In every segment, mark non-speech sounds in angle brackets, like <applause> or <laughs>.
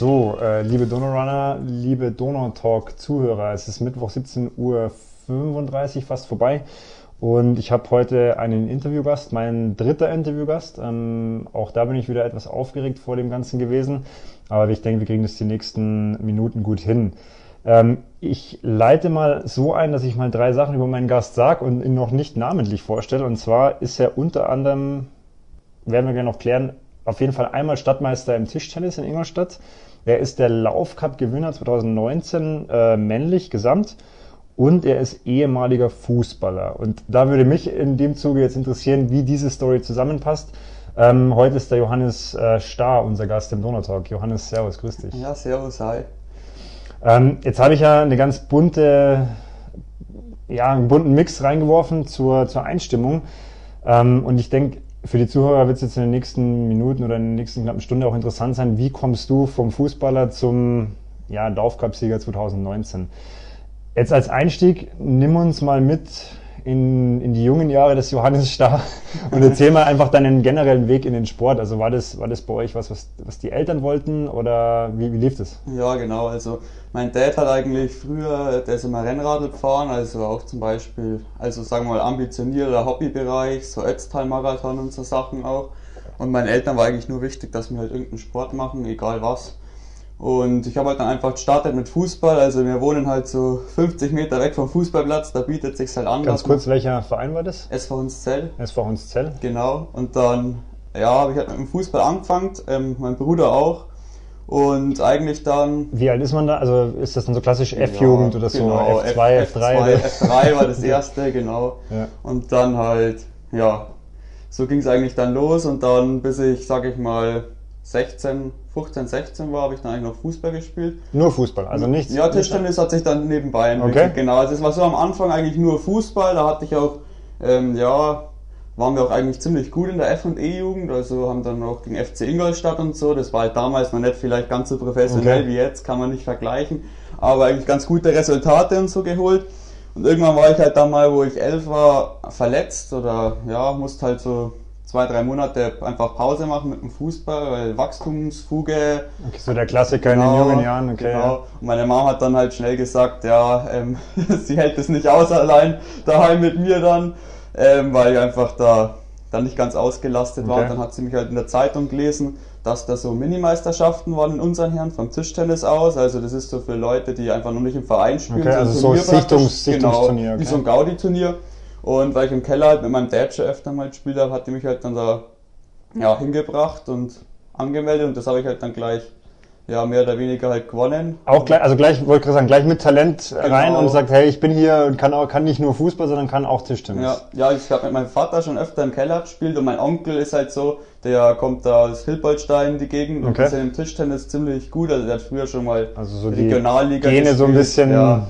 So, äh, liebe Donau-Runner, liebe Donau-Talk-Zuhörer, es ist Mittwoch 17.35 Uhr fast vorbei und ich habe heute einen Interviewgast, mein dritter Interviewgast. Ähm, auch da bin ich wieder etwas aufgeregt vor dem Ganzen gewesen, aber ich denke, wir kriegen das die nächsten Minuten gut hin. Ähm, ich leite mal so ein, dass ich mal drei Sachen über meinen Gast sage und ihn noch nicht namentlich vorstelle. Und zwar ist er unter anderem, werden wir gerne noch klären, auf jeden Fall einmal Stadtmeister im Tischtennis in Ingolstadt. Er ist der Laufcup-Gewinner 2019 äh, männlich gesamt und er ist ehemaliger Fußballer. Und da würde mich in dem Zuge jetzt interessieren, wie diese Story zusammenpasst. Ähm, heute ist der Johannes äh, Starr unser Gast im Donautalk. Johannes, Servus, grüß dich. Ja, Servus, hi. Ähm, jetzt habe ich ja eine ganz bunte, ja, einen bunten Mix reingeworfen zur, zur Einstimmung. Ähm, und ich denke, für die Zuhörer wird es jetzt in den nächsten Minuten oder in der nächsten knappen Stunde auch interessant sein, wie kommst du vom Fußballer zum ja, Dorfcup-Sieger 2019? Jetzt als Einstieg, nimm uns mal mit in, in die jungen Jahre des Johannes Starr <laughs> und erzähl mal einfach deinen generellen Weg in den Sport. Also war das, war das bei euch was, was, was die Eltern wollten oder wie, wie lief das? Ja, genau. Also mein Dad hat eigentlich früher, der ist immer Rennradl gefahren, also auch zum Beispiel, also sagen wir mal ambitionierter Hobbybereich, so Ötztal-Marathon und so Sachen auch. Und meinen Eltern war eigentlich nur wichtig, dass wir halt irgendeinen Sport machen, egal was. Und ich habe halt dann einfach gestartet mit Fußball. Also wir wohnen halt so 50 Meter weg vom Fußballplatz, da bietet sich halt an. Ganz kurz, welcher Verein war das? SV Hunszell. SV Hunszell. Genau. Und dann, ja, habe ich halt mit dem Fußball angefangen, ähm, mein Bruder auch. Und eigentlich dann. Wie alt ist man da? Also ist das dann so klassisch F-Jugend ja, oder so? Genau, F2, F, F3? F2, F3 war das <laughs> erste, genau. Ja. Und dann halt, ja, so ging es eigentlich dann los und dann bis ich, sag ich mal, 16, 15, 16 war, habe ich dann eigentlich noch Fußball gespielt. Nur Fußball, also nichts? Ja, Tischtennis hat sich dann nebenbei entwickelt. Okay. Genau, also es war so am Anfang eigentlich nur Fußball, da hatte ich auch, ähm, ja, waren wir auch eigentlich ziemlich gut in der F&E-Jugend, also haben dann auch gegen FC Ingolstadt und so, das war halt damals noch nicht vielleicht ganz so professionell okay. wie jetzt, kann man nicht vergleichen, aber eigentlich ganz gute Resultate und so geholt. Und irgendwann war ich halt dann mal, wo ich elf war, verletzt oder ja, musste halt so zwei, drei Monate einfach Pause machen mit dem Fußball, weil Wachstumsfuge. Okay, so der Klassiker genau, in den genau, jungen Jahren, okay. Genau. Und meine Mama hat dann halt schnell gesagt, ja, ähm, <laughs> sie hält es nicht aus allein daheim mit mir dann, ähm, weil ich einfach da dann nicht ganz ausgelastet okay. war. Und dann hat sie mich halt in der Zeitung gelesen, dass da so Minimeisterschaften waren in unseren Herren vom Tischtennis aus. Also das ist so für Leute, die einfach noch nicht im Verein spielen. Okay, also so, so Sichtungs, Sichtungsturnier. Genau, okay. Wie so ein Gaudi-Turnier. Und weil ich im Keller halt mit meinem Dad schon öfter mal gespielt habe, hat die mich halt dann da ja, hingebracht und angemeldet und das habe ich halt dann gleich ja, mehr oder weniger halt gewonnen. Auch gleich, also gleich, wollte ich sagen, gleich mit Talent genau. rein und sagt, hey, ich bin hier und kann auch, kann nicht nur Fußball, sondern kann auch Tischtennis. Ja, ja ich habe mit meinem Vater schon öfter im Keller gespielt und mein Onkel ist halt so, der kommt da aus Hilboldstein in die Gegend und ist ja im Tischtennis ziemlich gut, also der hat früher schon mal also so Regionalliga die Gene gespielt. so ein bisschen ja.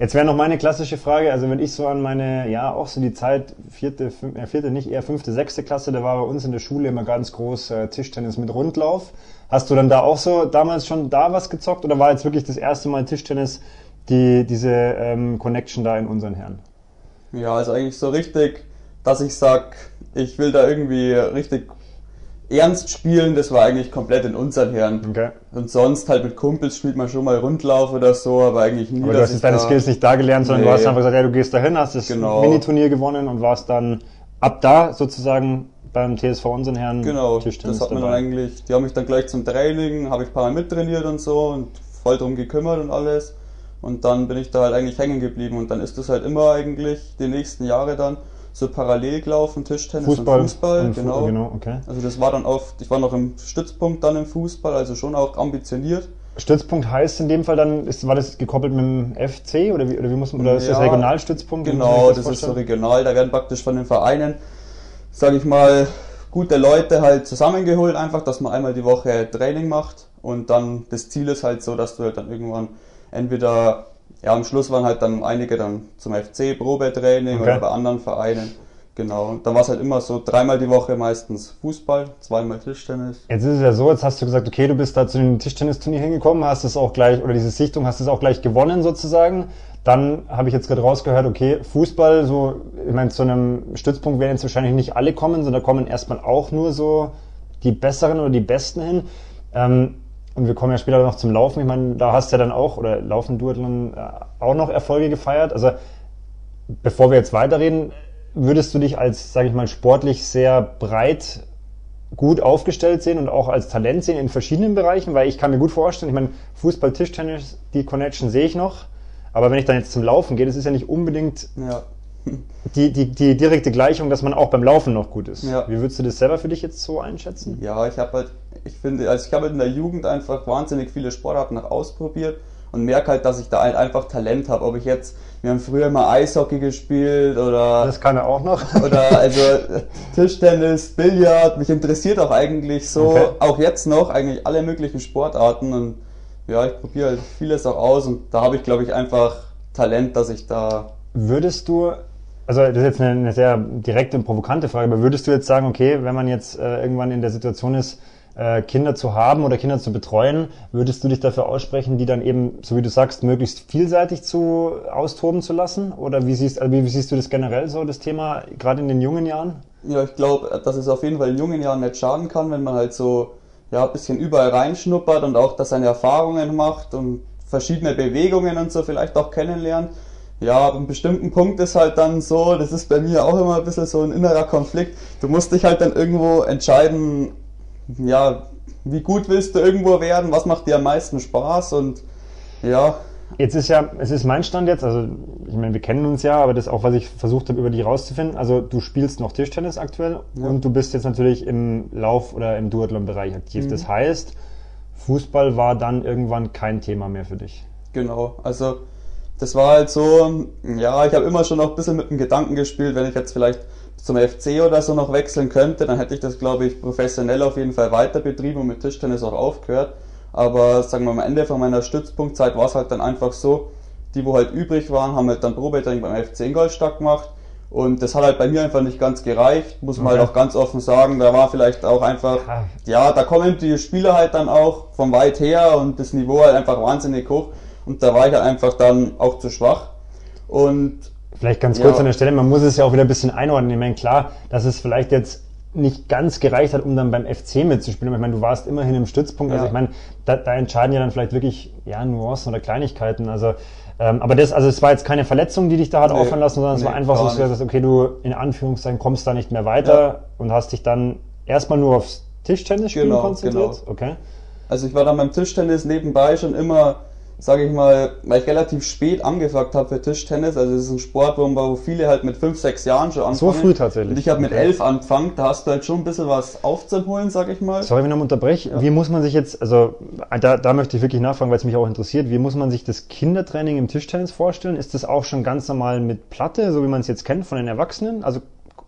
Jetzt wäre noch meine klassische Frage, also wenn ich so an meine, ja, auch so die Zeit, vierte, fünfte, äh, vierte nicht, eher fünfte, sechste Klasse, da war bei uns in der Schule immer ganz groß äh, Tischtennis mit Rundlauf. Hast du dann da auch so damals schon da was gezockt oder war jetzt wirklich das erste Mal Tischtennis die, diese ähm, Connection da in unseren Herren? Ja, also eigentlich so richtig, dass ich sag, ich will da irgendwie richtig ernst spielen, das war eigentlich komplett in unseren Herren. Okay. Und sonst halt mit Kumpels spielt man schon mal Rundlauf oder so, aber eigentlich nie. Aber du hast jetzt deine da Skills nicht da gelernt, sondern nee. du hast einfach gesagt, ja, du gehst dahin, hast das genau. Miniturnier gewonnen und warst dann ab da sozusagen beim TSV unseren Herren genau, Tischtennis das hat man dann eigentlich, die haben mich dann gleich zum Training, habe ich ein paar Mal mittrainiert und so und voll drum gekümmert und alles. Und dann bin ich da halt eigentlich hängen geblieben und dann ist das halt immer eigentlich die nächsten Jahre dann so parallel gelaufen, Tischtennis Fußball und Fußball, und genau. genau okay. Also das war dann oft, ich war noch im Stützpunkt dann im Fußball, also schon auch ambitioniert. Stützpunkt heißt in dem Fall dann, ist, war das gekoppelt mit dem FC oder wie, oder wie muss man, oder ist ja, das Regionalstützpunkt? Genau, das, das ist so regional, da werden praktisch von den Vereinen, sage ich mal, gute Leute halt zusammengeholt, einfach, dass man einmal die Woche Training macht und dann das Ziel ist halt so, dass du halt dann irgendwann entweder ja, am Schluss waren halt dann einige dann zum FC Probetraining okay. oder bei anderen Vereinen. Genau. Und dann war es halt immer so dreimal die Woche meistens Fußball, zweimal Tischtennis. Jetzt ist es ja so, jetzt hast du gesagt, okay, du bist da zu dem Tischtennisturnier hingekommen, hast es auch gleich, oder diese Sichtung, hast es auch gleich gewonnen sozusagen. Dann habe ich jetzt gerade rausgehört, okay, Fußball, so, ich meine, zu einem Stützpunkt werden jetzt wahrscheinlich nicht alle kommen, sondern da kommen erstmal auch nur so die Besseren oder die Besten hin. Ähm, und wir kommen ja später noch zum Laufen. Ich meine, da hast du ja dann auch, oder Laufen, Duathlon, äh, auch noch Erfolge gefeiert. Also, bevor wir jetzt weiterreden, würdest du dich als, sage ich mal, sportlich sehr breit gut aufgestellt sehen und auch als Talent sehen in verschiedenen Bereichen? Weil ich kann mir gut vorstellen, ich meine, Fußball, Tischtennis, die Connection sehe ich noch. Aber wenn ich dann jetzt zum Laufen gehe, das ist ja nicht unbedingt ja. <laughs> die, die, die direkte Gleichung, dass man auch beim Laufen noch gut ist. Ja. Wie würdest du das selber für dich jetzt so einschätzen? Ja, ich habe halt, ich finde, also ich habe halt in der Jugend einfach wahnsinnig viele Sportarten noch ausprobiert und merke halt, dass ich da halt einfach Talent habe. Ob ich jetzt, wir haben früher mal Eishockey gespielt oder. Das kann er auch noch. <laughs> Oder also Tischtennis, Billard, mich interessiert auch eigentlich so, okay. auch jetzt noch, eigentlich alle möglichen Sportarten und ja, ich probiere halt vieles auch aus und da habe ich, glaube ich, einfach Talent, dass ich da. Würdest du, also das ist jetzt eine, eine, sehr direkte und provokante Frage, aber würdest du jetzt sagen, okay, wenn man jetzt äh, irgendwann in der Situation ist, äh, Kinder zu haben oder Kinder zu betreuen, würdest du dich dafür aussprechen, die dann eben, so wie du sagst, möglichst vielseitig zu austoben zu lassen? Oder wie siehst, also wie, wie siehst du das generell so, das Thema, gerade in den jungen Jahren? Ja, ich glaube, dass es auf jeden Fall in jungen Jahren nicht schaden kann, wenn man halt so ja, ein bisschen überall reinschnuppert und auch, dass seine Erfahrungen macht und verschiedene Bewegungen und so vielleicht auch kennenlernt. Ja, ab einem bestimmten Punkt ist halt dann so, das ist bei mir auch immer ein bisschen so ein innerer Konflikt. Du musst dich halt dann irgendwo entscheiden, ja, wie gut willst du irgendwo werden, was macht dir am meisten Spaß und ja, Jetzt ist ja, es ist mein Stand jetzt, also ich meine, wir kennen uns ja, aber das ist auch, was ich versucht habe, über dich rauszufinden. Also du spielst noch Tischtennis aktuell ja. und du bist jetzt natürlich im Lauf- oder im Duathlon-Bereich aktiv. Mhm. Das heißt, Fußball war dann irgendwann kein Thema mehr für dich. Genau, also das war halt so, ja, ich habe immer schon noch ein bisschen mit dem Gedanken gespielt, wenn ich jetzt vielleicht zum FC oder so noch wechseln könnte, dann hätte ich das, glaube ich, professionell auf jeden Fall weiter betrieben und mit Tischtennis auch aufgehört. Aber sagen wir mal, am Ende von meiner Stützpunktzeit war es halt dann einfach so, die, wo halt übrig waren, haben halt dann Probetraining beim FC Ingolstadt gemacht. Und das hat halt bei mir einfach nicht ganz gereicht, muss man okay. halt auch ganz offen sagen. Da war vielleicht auch einfach, ja, da kommen die Spieler halt dann auch von weit her und das Niveau halt einfach wahnsinnig hoch. Und da war ich einfach dann auch zu schwach. Und Vielleicht ganz kurz ja. an der Stelle, man muss es ja auch wieder ein bisschen einordnen. Ich meine, klar, dass es vielleicht jetzt nicht ganz gereicht hat, um dann beim FC mitzuspielen. Ich meine, du warst immerhin im Stützpunkt. Also ja. Also ich meine, da, da, entscheiden ja dann vielleicht wirklich ja, Nuancen oder Kleinigkeiten. Also ähm, aber das, also es war jetzt keine Verletzung, die dich da hat nee, aufhören lassen, sondern nee, es war einfach so, dass du gesagt hast, okay, du in Anführungszeichen kommst da nicht mehr weiter ja. und hast dich dann erstmal nur aufs Tischtennis spielen genau, konzentriert. Genau. Okay. Also ich war dann beim Tischtennis nebenbei schon immer sage ich mal, weil ich relativ spät angefangen habe für Tischtennis. Also es ist ein Sport, wo viele halt mit 5, 6 Jahren schon anfangen. So früh tatsächlich. Und ich habe mit 11 angefangen, da hast du halt schon ein bisschen was aufzuholen, sage ich mal. Sorry, wenn ich unterbreche. Ja. Wie muss man sich jetzt, also da, da möchte ich wirklich nachfragen, weil es mich auch interessiert, wie muss man sich das Kindertraining im Tischtennis vorstellen? Ist das auch schon ganz normal mit Platte, so wie man es jetzt kennt von den Erwachsenen? Also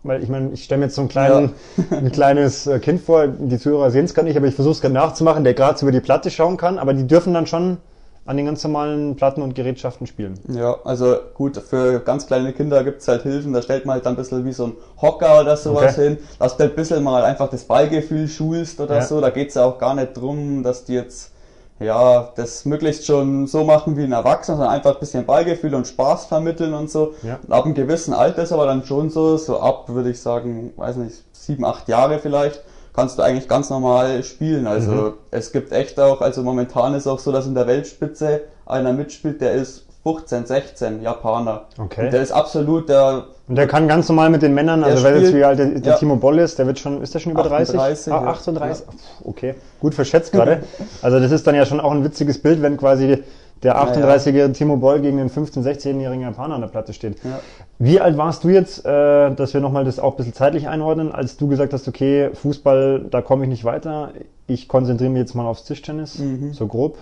weil ich meine, ich stelle mir jetzt so einen kleinen, ja. <laughs> ein kleines äh, Kind vor, die Zuhörer sehen es gar nicht, aber ich versuche es gerade nachzumachen, der gerade so über die Platte schauen kann, aber die dürfen dann schon an den ganz normalen Platten und Gerätschaften spielen. Ja, also gut, für ganz kleine Kinder gibt's halt Hilfen, da stellt man halt dann ein bisschen wie so ein Hocker oder sowas okay. hin, dass du ein bisschen mal einfach das Ballgefühl schulst oder ja. so. Da geht's ja auch gar nicht drum, dass die jetzt ja, das möglichst schon so machen wie ein Erwachsener, sondern einfach ein bisschen Ballgefühl und Spaß vermitteln und so. Ja. Und ab einem gewissen Alter ist aber dann schon so, so ab, würde ich sagen, weiß nicht, sieben, acht Jahre vielleicht, kannst du eigentlich ganz normal spielen. Also mhm. es gibt echt auch, also momentan ist auch so, dass in der Weltspitze einer mitspielt, der ist 15, 16 Japaner. Okay. Und der ist absolut der. Und der kann ganz normal mit den Männern, also wer jetzt wie alt der, der ja. Timo Boll ist, der wird schon, ist der schon über 30? 38, ah, 38? Ja. Okay, gut verschätzt gerade. <laughs> also das ist dann ja schon auch ein witziges Bild, wenn quasi der 38-jährige Timo Boll gegen den 15-, 16-jährigen Japaner an der Platte steht. Ja. Wie alt warst du jetzt, äh, dass wir nochmal das auch ein bisschen zeitlich einordnen, als du gesagt hast, okay, Fußball, da komme ich nicht weiter, ich konzentriere mich jetzt mal aufs Tischtennis, mhm. so grob?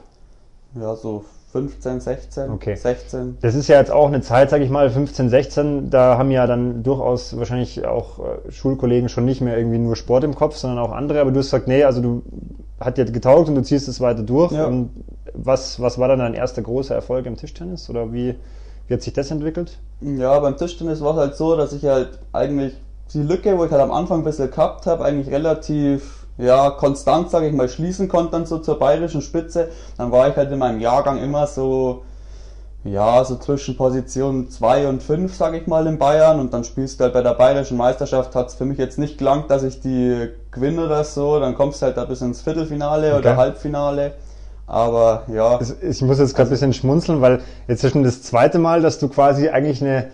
Ja, so 15, 16, okay. 16. Das ist ja jetzt auch eine Zeit, sage ich mal, 15, 16, da haben ja dann durchaus wahrscheinlich auch äh, Schulkollegen schon nicht mehr irgendwie nur Sport im Kopf, sondern auch andere, aber du hast gesagt, nee, also du hat dir getaugt und du ziehst es weiter durch. Ja. Und was, was war dann dein erster großer Erfolg im Tischtennis oder wie, wie hat sich das entwickelt? Ja, beim Tischtennis war es halt so, dass ich halt eigentlich die Lücke, wo ich halt am Anfang ein bisschen gehabt habe, eigentlich relativ ja, konstant, sage ich mal, schließen konnte dann so zur bayerischen Spitze. Dann war ich halt in meinem Jahrgang immer so, ja, so zwischen Position 2 und 5, sage ich mal, in Bayern. Und dann spielst du halt bei der bayerischen Meisterschaft, hat es für mich jetzt nicht gelangt, dass ich die gewinne oder so. Dann kommst du halt da bis ins Viertelfinale okay. oder Halbfinale. Aber ja. Ich muss jetzt gerade ein bisschen schmunzeln, weil jetzt ist schon das zweite Mal, dass du quasi eigentlich eine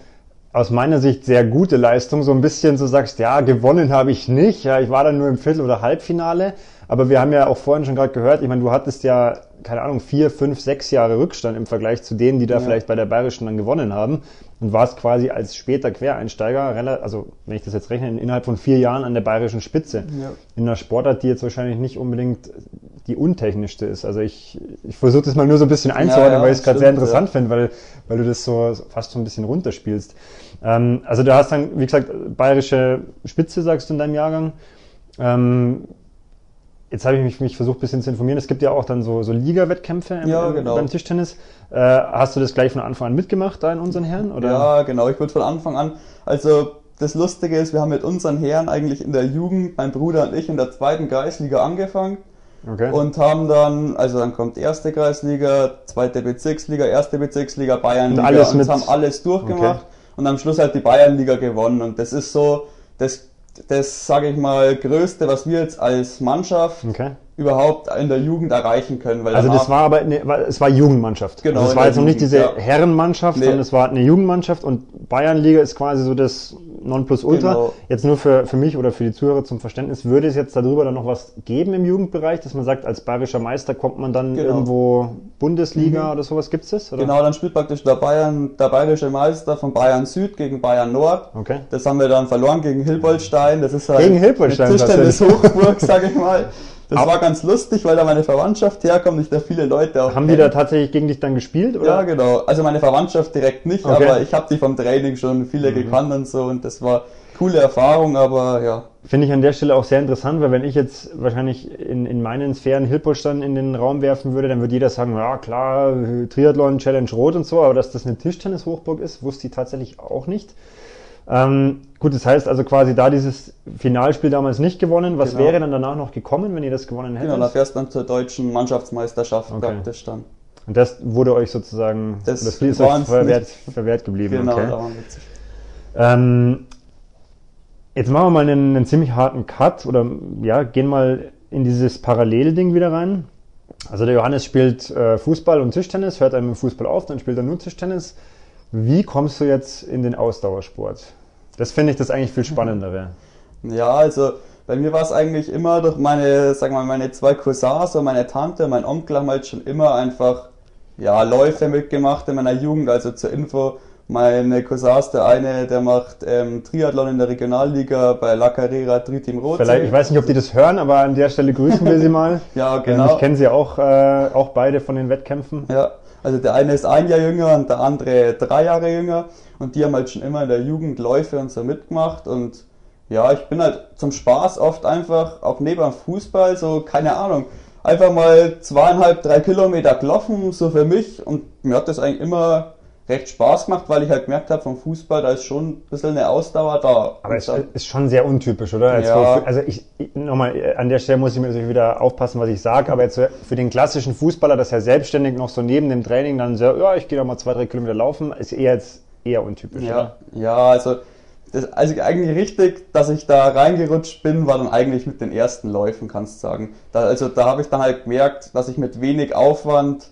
aus meiner Sicht sehr gute Leistung, so ein bisschen so sagst, ja, gewonnen habe ich nicht, ja, ich war dann nur im Viertel- oder Halbfinale, aber wir haben ja auch vorhin schon gerade gehört, ich meine, du hattest ja, keine Ahnung, vier, fünf, sechs Jahre Rückstand im Vergleich zu denen, die da ja. vielleicht bei der Bayerischen dann gewonnen haben und warst quasi als später Quereinsteiger, also wenn ich das jetzt rechne, innerhalb von vier Jahren an der Bayerischen Spitze. Ja. In einer Sportart, die jetzt wahrscheinlich nicht unbedingt die untechnischste ist. Also ich, ich versuche das mal nur so ein bisschen einzuordnen, ja, weil ich es gerade sehr interessant finde, weil, weil du das so fast so ein bisschen runterspielst. Ähm, also du hast dann, wie gesagt, bayerische Spitze, sagst du in deinem Jahrgang. Ähm, Jetzt habe ich mich, mich versucht, ein bisschen zu informieren. Es gibt ja auch dann so, so Liga-Wettkämpfe ja, genau. beim Tischtennis. Äh, hast du das gleich von Anfang an mitgemacht, da in unseren Herren? Oder? Ja, genau. Ich würde von Anfang an. Also das Lustige ist, wir haben mit unseren Herren eigentlich in der Jugend, mein Bruder und ich, in der zweiten Kreisliga angefangen. Okay. Und haben dann, also dann kommt erste Kreisliga, zweite Bezirksliga, erste Bezirksliga, Bayernliga und, alles und haben alles durchgemacht okay. Und am Schluss halt die Bayernliga gewonnen. Und das ist so, das das, sage ich mal, Größte, was wir jetzt als Mannschaft okay. Überhaupt in der Jugend erreichen können. also das war aber, eine, es war Jugendmannschaft. Genau. Also es war jetzt noch nicht diese ja. Herrenmannschaft, nee. sondern es war eine Jugendmannschaft und Bayernliga ist quasi so das Nonplusultra. Genau. Jetzt nur für, für mich oder für die Zuhörer zum Verständnis, würde es jetzt darüber dann noch was geben im Jugendbereich, dass man sagt, als bayerischer Meister kommt man dann genau. irgendwo Bundesliga mhm. oder sowas, gibt es das? Oder? Genau, dann spielt praktisch der Bayern, der bayerische Meister von Bayern Süd gegen Bayern Nord. Okay. Das haben wir dann verloren gegen Hilbolstein. Das ist halt gegen Hilbolstein, eine Tischtennis-Hochburg, sag ich mal. <laughs> Das aber war ganz lustig, weil da meine Verwandtschaft herkommt, ich da viele Leute auch. Haben die da tatsächlich gegen dich dann gespielt? Oder? Ja, genau. Also meine Verwandtschaft direkt nicht, okay. aber ich habe die vom Training schon viele mhm. gekannt und so und das war coole Erfahrung, aber ja. Finde ich an der Stelle auch sehr interessant, weil wenn ich jetzt wahrscheinlich in, in meinen Sphären Hilpolstein in den Raum werfen würde, dann würde jeder sagen, ja klar, Triathlon, Challenge Rot und so, aber dass das eine Tischtennis-Hochburg ist, wusste ich tatsächlich auch nicht. Ähm, gut, das heißt also quasi da dieses Finalspiel damals nicht gewonnen. Was genau. wäre dann danach noch gekommen, wenn ihr das gewonnen hättet? Genau, da fährst dann zur deutschen Mannschaftsmeisterschaft okay. praktisch dann. Und das wurde euch sozusagen, das, das Spiel ist euch verwehrt, verwehrt geblieben. Genau, okay. da waren wir ähm, Jetzt machen wir mal einen, einen ziemlich harten Cut oder ja, gehen mal in dieses Parallelding wieder rein. Also der Johannes spielt äh, Fußball und Tischtennis, hört einem im Fußball auf, dann spielt er nur Tischtennis. Wie kommst du jetzt in den Ausdauersport? Das finde ich das eigentlich viel spannendere. Ja, also bei mir war es eigentlich immer durch meine, sagen wir mal, meine zwei Cousins und meine Tante, mein Onkel haben halt schon immer einfach ja, Läufe mitgemacht in meiner Jugend. Also zur Info, meine Cousins, der eine, der macht ähm, Triathlon in der Regionalliga bei La Carrera Triteam Rot. Vielleicht, ich weiß nicht, ob die das hören, aber an der Stelle grüßen wir sie mal. <laughs> ja, genau. Ich kenne sie auch, äh, auch beide von den Wettkämpfen. Ja, also der eine ist ein Jahr jünger und der andere drei Jahre jünger. Und die haben halt schon immer in der Jugend Läufe und so mitgemacht. Und ja, ich bin halt zum Spaß oft einfach, auch neben dem Fußball, so, keine Ahnung, einfach mal zweieinhalb, drei Kilometer gelaufen, so für mich. Und mir hat das eigentlich immer recht Spaß gemacht, weil ich halt gemerkt habe, vom Fußball, da ist schon ein bisschen eine Ausdauer da. Aber es ist schon sehr untypisch, oder? Ja. also ich, nochmal, an der Stelle muss ich mir natürlich wieder aufpassen, was ich sage, aber jetzt für den klassischen Fußballer, das ja selbstständig noch so neben dem Training dann so, ja, ich gehe da mal zwei, drei Kilometer laufen, ist eher jetzt eher untypisch, ja. Oder? Ja, also das, also eigentlich richtig, dass ich da reingerutscht bin, war dann eigentlich mit den ersten Läufen, kannst du sagen. Da, also da habe ich dann halt gemerkt, dass ich mit wenig Aufwand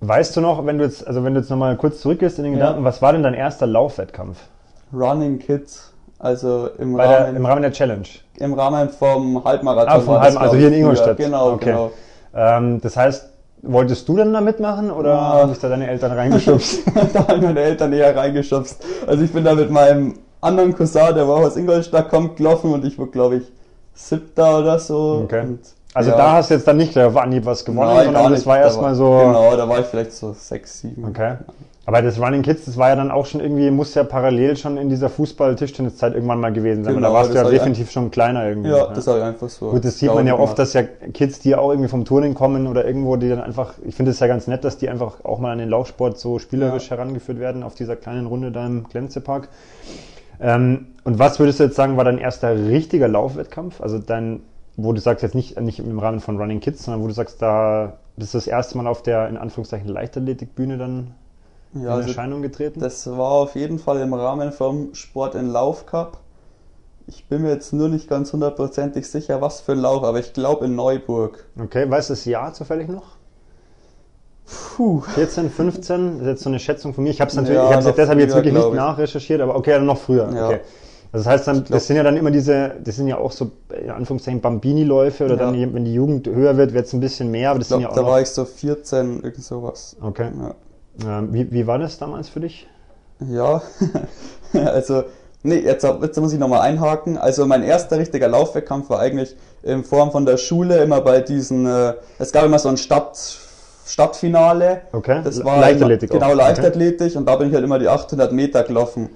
Weißt du noch, wenn du jetzt, also wenn du jetzt nochmal kurz zurückgehst in den Gedanken, ja. was war denn dein erster Laufwettkampf? Running Kids, also im Rahmen, der, im Rahmen der Challenge. Im Rahmen vom Halbmarathon. Ah, vom Halbmarathon, also hier in Ingolstadt. Genau, okay. genau. Ähm, das heißt, wolltest du denn da mitmachen oder ja. haben dich da deine Eltern reingeschubst? <laughs> da haben meine Eltern eher reingeschubst. Also ich bin da mit meinem anderen Cousin, der war aus Ingolstadt, kommt gelaufen und ich war, glaube ich, siebter oder so. Okay. Und also ja. da hast du jetzt dann nicht auf Anhieb was gewonnen, Nein, sondern das war erstmal so. Genau, da war ich vielleicht so sechs, sieben. Okay. Aber das Running Kids, das war ja dann auch schon irgendwie, muss ja parallel schon in dieser Fußball-Tischtenniszeit irgendwann mal gewesen sein. Genau, da warst du ja definitiv schon kleiner irgendwie. Ja, ja. das habe ich einfach so. Gut, das sieht man ja oft, dass ja Kids, die auch irgendwie vom Turnen kommen oder irgendwo, die dann einfach, ich finde es ja ganz nett, dass die einfach auch mal an den Laufsport so spielerisch ja. herangeführt werden auf dieser kleinen Runde da im Glänzepark. Ähm, und was würdest du jetzt sagen, war dein erster richtiger Laufwettkampf? Also dein wo du sagst, jetzt nicht, nicht im Rahmen von Running Kids, sondern wo du sagst, da bist du das erste Mal auf der, in Anführungszeichen, Leichtathletikbühne dann ja, in also Erscheinung getreten? Das war auf jeden Fall im Rahmen vom Sport in Lauf Cup. Ich bin mir jetzt nur nicht ganz hundertprozentig sicher, was für ein Lauf, aber ich glaube in Neuburg. Okay, weißt du das Jahr zufällig noch? Puh. 14, 15, das ist jetzt so eine Schätzung von mir. Ich habe es natürlich, ja, ich habe es deshalb jetzt wirklich nicht nachrecherchiert, aber okay, dann noch früher. Ja. Okay. Also das heißt dann, das sind ja dann immer diese, das sind ja auch so, in Anführungszeichen, Bambini-Läufe oder ja. dann, wenn die Jugend höher wird, wird es ein bisschen mehr, aber das glaub, sind ja auch Da war ich so 14, irgend sowas. Okay. Ja. Ähm, wie, wie war das damals für dich? Ja, <laughs> also, nee, jetzt, jetzt muss ich nochmal einhaken. Also mein erster richtiger Laufwettkampf war eigentlich in Form von der Schule immer bei diesen, äh, es gab immer so ein Stadt, Stadtfinale. Okay. Das war Leichtathletik. Genau, Leichtathletik okay. und da bin ich halt immer die 800 Meter gelaufen.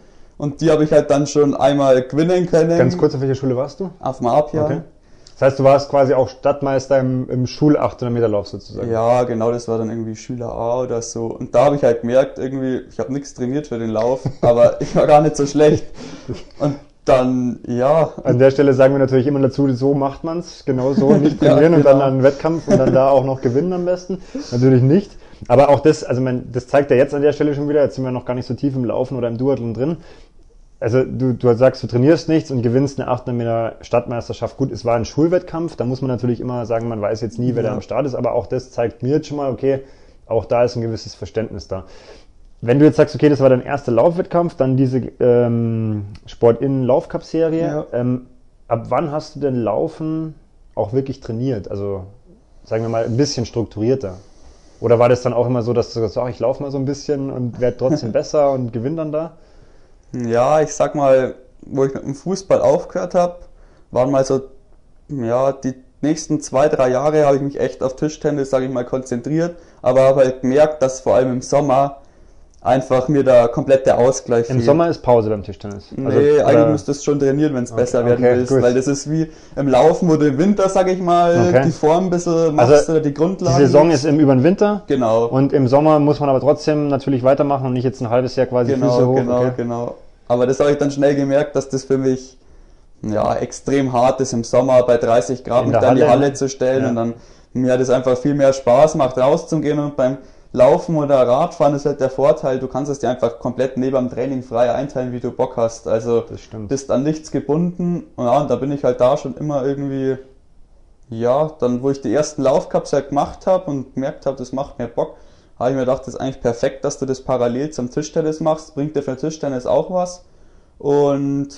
Und die habe ich halt dann schon einmal gewinnen können. Ganz kurz, auf welcher Schule warst du? Auf Marpia. Okay. Das heißt, du warst quasi auch Stadtmeister im, im Schul 800 Meter Lauf sozusagen. Ja, genau, das war dann irgendwie Schüler A oder so. Und da habe ich halt gemerkt, irgendwie, ich habe nichts trainiert für den Lauf, <laughs> aber ich war gar nicht so schlecht. Und dann, ja. An der Stelle sagen wir natürlich immer dazu, so macht man's, genau so, <laughs> nicht trainieren ja, genau. und dann einen Wettkampf und dann da auch noch gewinnen am besten. Natürlich nicht. Aber auch das, also man, das zeigt ja jetzt an der Stelle schon wieder, jetzt sind wir noch gar nicht so tief im Laufen oder im Duathlon drin. Also du, du sagst, du trainierst nichts und gewinnst eine 800 Meter Stadtmeisterschaft. Gut, es war ein Schulwettkampf, da muss man natürlich immer sagen, man weiß jetzt nie, wer ja. da am Start ist, aber auch das zeigt mir jetzt schon mal, okay, auch da ist ein gewisses Verständnis da. Wenn du jetzt sagst, okay, das war dein erster Laufwettkampf, dann diese ähm, Sport-In-Laufcup-Serie, ja. ähm, ab wann hast du denn Laufen auch wirklich trainiert? Also sagen wir mal ein bisschen strukturierter. Oder war das dann auch immer so, dass du sagst, ach, ich laufe mal so ein bisschen und werde trotzdem <laughs> besser und gewinne dann da? Ja, ich sag mal, wo ich mit dem Fußball aufgehört habe, waren mal so, ja, die nächsten zwei, drei Jahre habe ich mich echt auf Tischtennis, sage ich mal, konzentriert, aber habe halt gemerkt, dass vor allem im Sommer einfach mir da komplett der Ausgleich Im fehlt. Sommer ist Pause beim Tischtennis. Also, nee, eigentlich müsstest du schon trainieren, wenn es okay, besser werden okay, willst. Gut. Weil das ist wie im Laufen, du im Winter, sag ich mal, okay. die Form ein bisschen machst also, oder die Grundlage. Die Saison ist im über den Winter. Genau. Und im Sommer muss man aber trotzdem natürlich weitermachen und nicht jetzt ein halbes Jahr quasi genau, Füße hoch. Genau, genau. Aber das habe ich dann schnell gemerkt, dass das für mich ja, extrem hart ist im Sommer bei 30 Grad mich da in die Halle zu stellen ja. und dann mir hat es einfach viel mehr Spaß macht, rauszugehen und beim Laufen oder Radfahren ist halt der Vorteil, du kannst es dir einfach komplett neben dem Training frei einteilen, wie du Bock hast. Also bist an nichts gebunden. Und, ja, und da bin ich halt da schon immer irgendwie, ja, dann wo ich die ersten Laufcups halt gemacht habe und gemerkt habe, das macht mir Bock, habe ich mir gedacht, das ist eigentlich perfekt, dass du das parallel zum Tischtennis machst, bringt dir für Tischtennis auch was. Und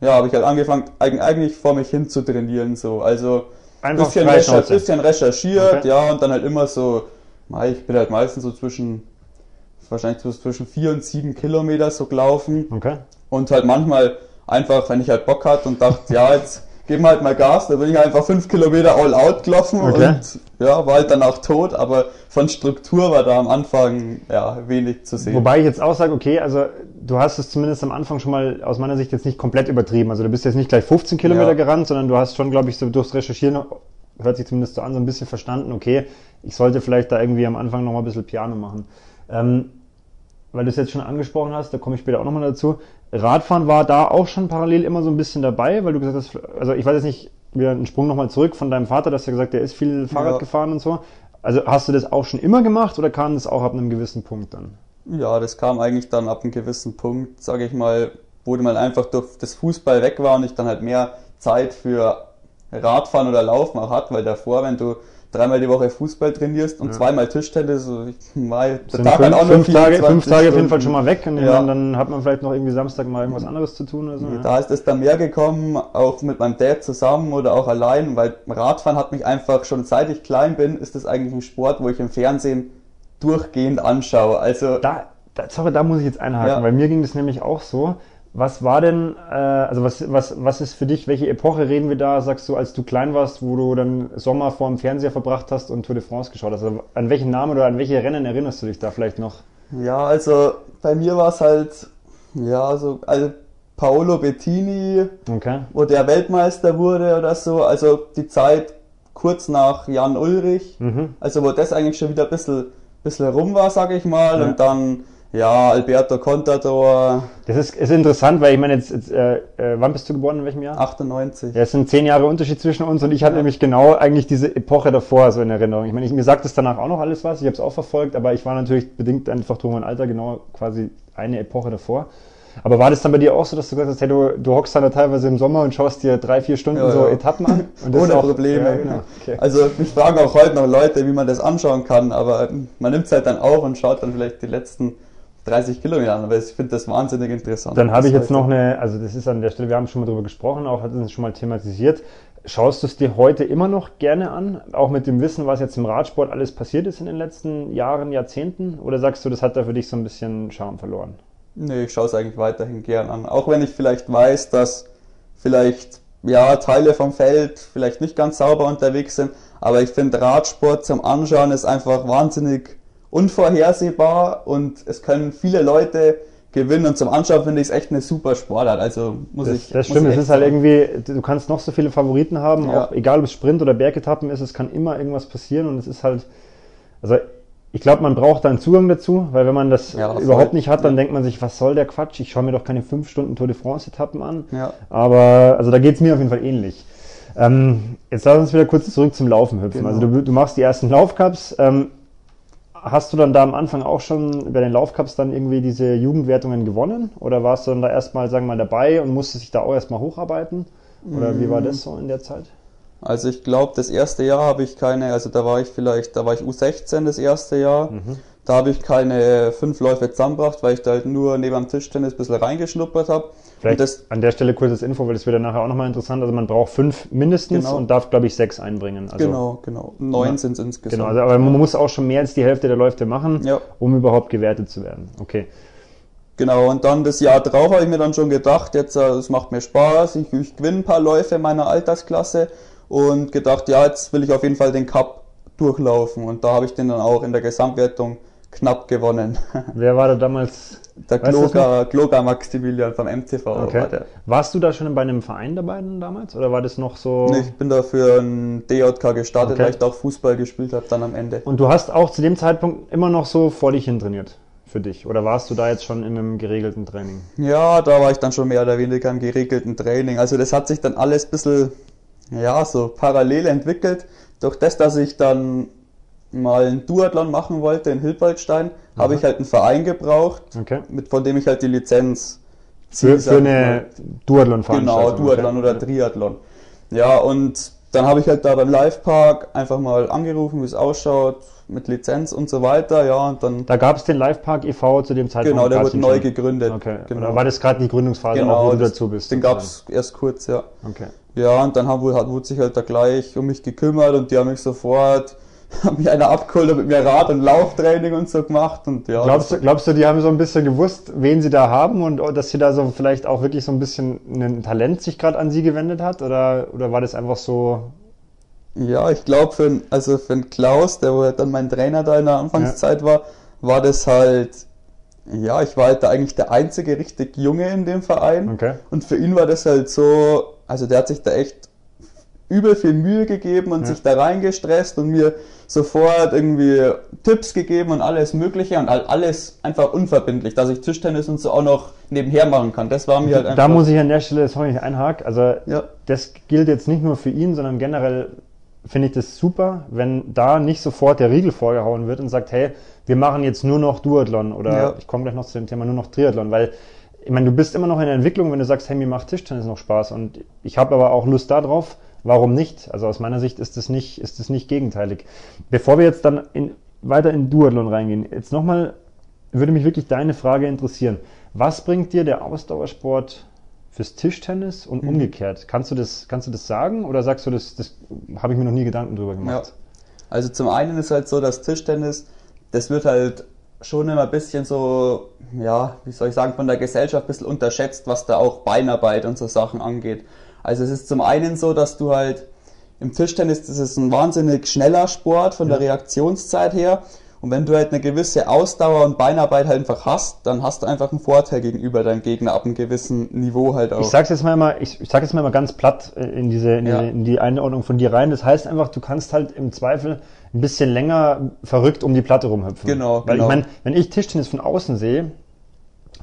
ja, habe ich halt angefangen, eigentlich vor mich hin zu trainieren, so. Also, Einfach bisschen, recher bisschen recherchiert, okay. ja, und dann halt immer so ich bin halt meistens so zwischen, wahrscheinlich so zwischen vier und sieben Kilometer so gelaufen. Okay. Und halt manchmal einfach, wenn ich halt Bock hatte und dachte, ja, jetzt geben halt mal Gas, da bin ich einfach fünf Kilometer all out gelaufen okay. und ja, war halt dann auch tot, aber von Struktur war da am Anfang ja wenig zu sehen. Wobei ich jetzt auch sage, okay, also du hast es zumindest am Anfang schon mal aus meiner Sicht jetzt nicht komplett übertrieben. Also du bist jetzt nicht gleich 15 Kilometer ja. gerannt, sondern du hast schon, glaube ich, so durchs Recherchieren hört sich zumindest so an, so ein bisschen verstanden, okay, ich sollte vielleicht da irgendwie am Anfang noch mal ein bisschen Piano machen. Ähm, weil du es jetzt schon angesprochen hast, da komme ich später auch nochmal dazu. Radfahren war da auch schon parallel immer so ein bisschen dabei, weil du gesagt hast, also ich weiß jetzt nicht, wieder einen Sprung nochmal zurück von deinem Vater, dass du gesagt, der ist viel Fahrrad ja. gefahren und so. Also hast du das auch schon immer gemacht oder kam das auch ab einem gewissen Punkt dann? Ja, das kam eigentlich dann ab einem gewissen Punkt, sage ich mal, wo man einfach durch das Fußball weg war und ich dann halt mehr Zeit für Radfahren oder Laufen auch hat, weil davor, wenn du dreimal die Woche Fußball trainierst und ja. zweimal Tischtennis, so mal der Tag fünf, auch fünf Tage, fünf Tage auf jeden Fall schon mal weg und ja. dann hat man vielleicht noch irgendwie Samstag mal irgendwas anderes zu tun oder so. Da ist es dann mehr gekommen, auch mit meinem Dad zusammen oder auch allein, weil Radfahren hat mich einfach schon seit ich klein bin, ist das eigentlich ein Sport, wo ich im Fernsehen durchgehend anschaue. Also da, da sorry, da muss ich jetzt einhaken, weil mir ging das nämlich auch so. Was war denn, äh, also was, was, was ist für dich, welche Epoche reden wir da, sagst du, als du klein warst, wo du dann Sommer vor dem Fernseher verbracht hast und Tour de France geschaut hast? Also an welchen Namen oder an welche Rennen erinnerst du dich da vielleicht noch? Ja, also bei mir war es halt, ja, so, also Paolo Bettini, okay. wo der Weltmeister wurde oder so, also die Zeit kurz nach Jan Ulrich, mhm. also wo das eigentlich schon wieder ein bisschen, bisschen rum war, sag ich mal, ja. und dann ja, Alberto Contador. Das ist, ist interessant, weil ich meine, jetzt, jetzt äh, äh, wann bist du geboren, in welchem Jahr? 98. Ja, es sind zehn Jahre Unterschied zwischen uns und ich hatte ja. nämlich genau eigentlich diese Epoche davor so in Erinnerung. Ich meine, ich, mir sagt es danach auch noch alles was, ich habe es auch verfolgt, aber ich war natürlich bedingt einfach durch mein Alter genau quasi eine Epoche davor. Aber war das dann bei dir auch so, dass du gesagt hast, hey, du, du hockst dann da teilweise im Sommer und schaust dir drei, vier Stunden ja, so ja. Etappen an? <laughs> Ohne auch, Probleme. Ja, genau. okay. Also mich fragen auch heute noch Leute, wie man das anschauen kann, aber man nimmt es halt dann auf und schaut dann vielleicht die letzten 30 Kilometer an, aber ich finde das wahnsinnig interessant. Dann habe ich jetzt noch eine, also das ist an der Stelle, wir haben schon mal drüber gesprochen, auch hat uns schon mal thematisiert. Schaust du es dir heute immer noch gerne an, auch mit dem Wissen, was jetzt im Radsport alles passiert ist in den letzten Jahren, Jahrzehnten? Oder sagst du, das hat da für dich so ein bisschen Charme verloren? Nee, ich schaue es eigentlich weiterhin gern an. Auch wenn ich vielleicht weiß, dass vielleicht ja, Teile vom Feld vielleicht nicht ganz sauber unterwegs sind. Aber ich finde Radsport zum Anschauen ist einfach wahnsinnig unvorhersehbar und es können viele Leute gewinnen und zum Anschauen finde ich es echt eine super Sportart. Also muss das, ich. Das stimmt, es ist halt irgendwie, du kannst noch so viele Favoriten haben, ja. auch egal ob es Sprint oder Bergetappen ist, es kann immer irgendwas passieren und es ist halt, also ich glaube, man braucht da einen Zugang dazu, weil wenn man das ja, überhaupt nicht hat, dann ja. denkt man sich, was soll der Quatsch? Ich schaue mir doch keine 5 Stunden Tour de France-Etappen an. Ja. Aber also da geht es mir auf jeden Fall ähnlich. Ähm, jetzt lass uns wieder kurz zurück zum Laufen hüpfen. Genau. Also du, du, machst die ersten Laufcups. Ähm, Hast du dann da am Anfang auch schon bei den Laufcups dann irgendwie diese Jugendwertungen gewonnen? Oder warst du dann da erstmal, sagen wir mal, dabei und musstest dich da auch erstmal hocharbeiten? Oder wie war das so in der Zeit? Also ich glaube, das erste Jahr habe ich keine, also da war ich vielleicht, da war ich U16 das erste Jahr. Mhm. Da habe ich keine fünf Läufe zusammengebracht, weil ich da halt nur neben dem Tischtennis ein bisschen reingeschnuppert habe. Vielleicht das, an der Stelle kurzes Info, weil das wird ja nachher auch nochmal interessant. Also man braucht fünf mindestens genau. und darf, glaube ich, sechs einbringen. Also, genau, genau. Neun ja, sind es insgesamt. Genau, also, aber man muss auch schon mehr als die Hälfte der Läufe machen, ja. um überhaupt gewertet zu werden. Okay. Genau, und dann das Jahr drauf habe ich mir dann schon gedacht, jetzt, äh, es macht mir Spaß, ich, ich gewinne ein paar Läufe meiner Altersklasse und gedacht, ja, jetzt will ich auf jeden Fall den Cup durchlaufen. Und da habe ich den dann auch in der Gesamtwertung knapp gewonnen. <laughs> Wer war da damals? Der Gloga, Gloga Maximilian vom MTV. Okay. War Warst du da schon bei einem Verein dabei damals oder war das noch so? Nee, ich bin da für ein DJK gestartet, okay. weil ich da auch Fußball gespielt habe dann am Ende. Und du hast auch zu dem Zeitpunkt immer noch so vor dich hin trainiert? Für dich? Oder warst du da jetzt schon in einem geregelten Training? Ja, da war ich dann schon mehr oder weniger im geregelten Training. Also das hat sich dann alles ein bisschen, ja, so parallel entwickelt. Durch das, dass ich dann mal einen Duathlon machen wollte in Hilpoltstein, habe ich halt einen Verein gebraucht, okay. mit, von dem ich halt die Lizenz für, für eine Duathlon-Veranstaltung. Genau, Duathlon okay. oder Triathlon. Ja, und dann habe ich halt da beim Livepark einfach mal angerufen, wie es ausschaut, mit Lizenz und so weiter, ja, und dann... Da gab es den Livepark e.V. zu dem Zeitpunkt? Genau, der wurde neu schon. gegründet. Okay, genau. Oder war das gerade die Gründungsphase, genau, auch, wo du dazu bist? Den gab es erst kurz, ja. Okay. Ja, und dann haben, hat, wurde sich halt da gleich um mich gekümmert und die haben mich sofort <laughs> hat mich einer abgeholt mit mir Rad- und Lauftraining und so gemacht. Und ja, glaubst, du, glaubst du, die haben so ein bisschen gewusst, wen sie da haben und dass sie da so vielleicht auch wirklich so ein bisschen ein Talent sich gerade an sie gewendet hat? Oder, oder war das einfach so? Ja, ich glaube, für, also für den Klaus, der dann mein Trainer da in der Anfangszeit ja. war, war das halt, ja, ich war halt da eigentlich der einzige richtig Junge in dem Verein. Okay. Und für ihn war das halt so, also der hat sich da echt übel viel Mühe gegeben und ja. sich da reingestresst und mir sofort irgendwie Tipps gegeben und alles Mögliche und alles einfach unverbindlich, dass ich Tischtennis und so auch noch nebenher machen kann. Das war mir halt einfach. Da muss ich an der Stelle, sorry, einhaken. Also, ja. das gilt jetzt nicht nur für ihn, sondern generell finde ich das super, wenn da nicht sofort der Riegel vorgehauen wird und sagt, hey, wir machen jetzt nur noch Duathlon oder ja. ich komme gleich noch zu dem Thema nur noch Triathlon, weil ich meine, du bist immer noch in der Entwicklung, wenn du sagst, hey, mir macht Tischtennis noch Spaß und ich habe aber auch Lust darauf, Warum nicht? Also aus meiner Sicht ist es nicht, ist es nicht gegenteilig. Bevor wir jetzt dann in, weiter in Duathlon reingehen, jetzt nochmal würde mich wirklich deine Frage interessieren. Was bringt dir der Ausdauersport fürs Tischtennis und mhm. umgekehrt? Kannst du das, kannst du das sagen oder sagst du, das, das habe ich mir noch nie Gedanken drüber gemacht? Ja. Also zum einen ist halt so, dass Tischtennis, das wird halt schon immer ein bisschen so, ja, wie soll ich sagen, von der Gesellschaft ein bisschen unterschätzt, was da auch Beinarbeit und so Sachen angeht. Also es ist zum einen so, dass du halt im Tischtennis, das ist ein wahnsinnig schneller Sport von ja. der Reaktionszeit her. Und wenn du halt eine gewisse Ausdauer und Beinarbeit halt einfach hast, dann hast du einfach einen Vorteil gegenüber deinem Gegner ab einem gewissen Niveau halt auch. Ich sag's jetzt mal immer, ich, ich sag jetzt mal, mal ganz platt äh, in diese, in, ja. die, in die Einordnung von dir rein. Das heißt einfach, du kannst halt im Zweifel ein bisschen länger verrückt um die Platte rumhüpfen. Genau, Weil genau. ich meine, wenn ich Tischtennis von außen sehe,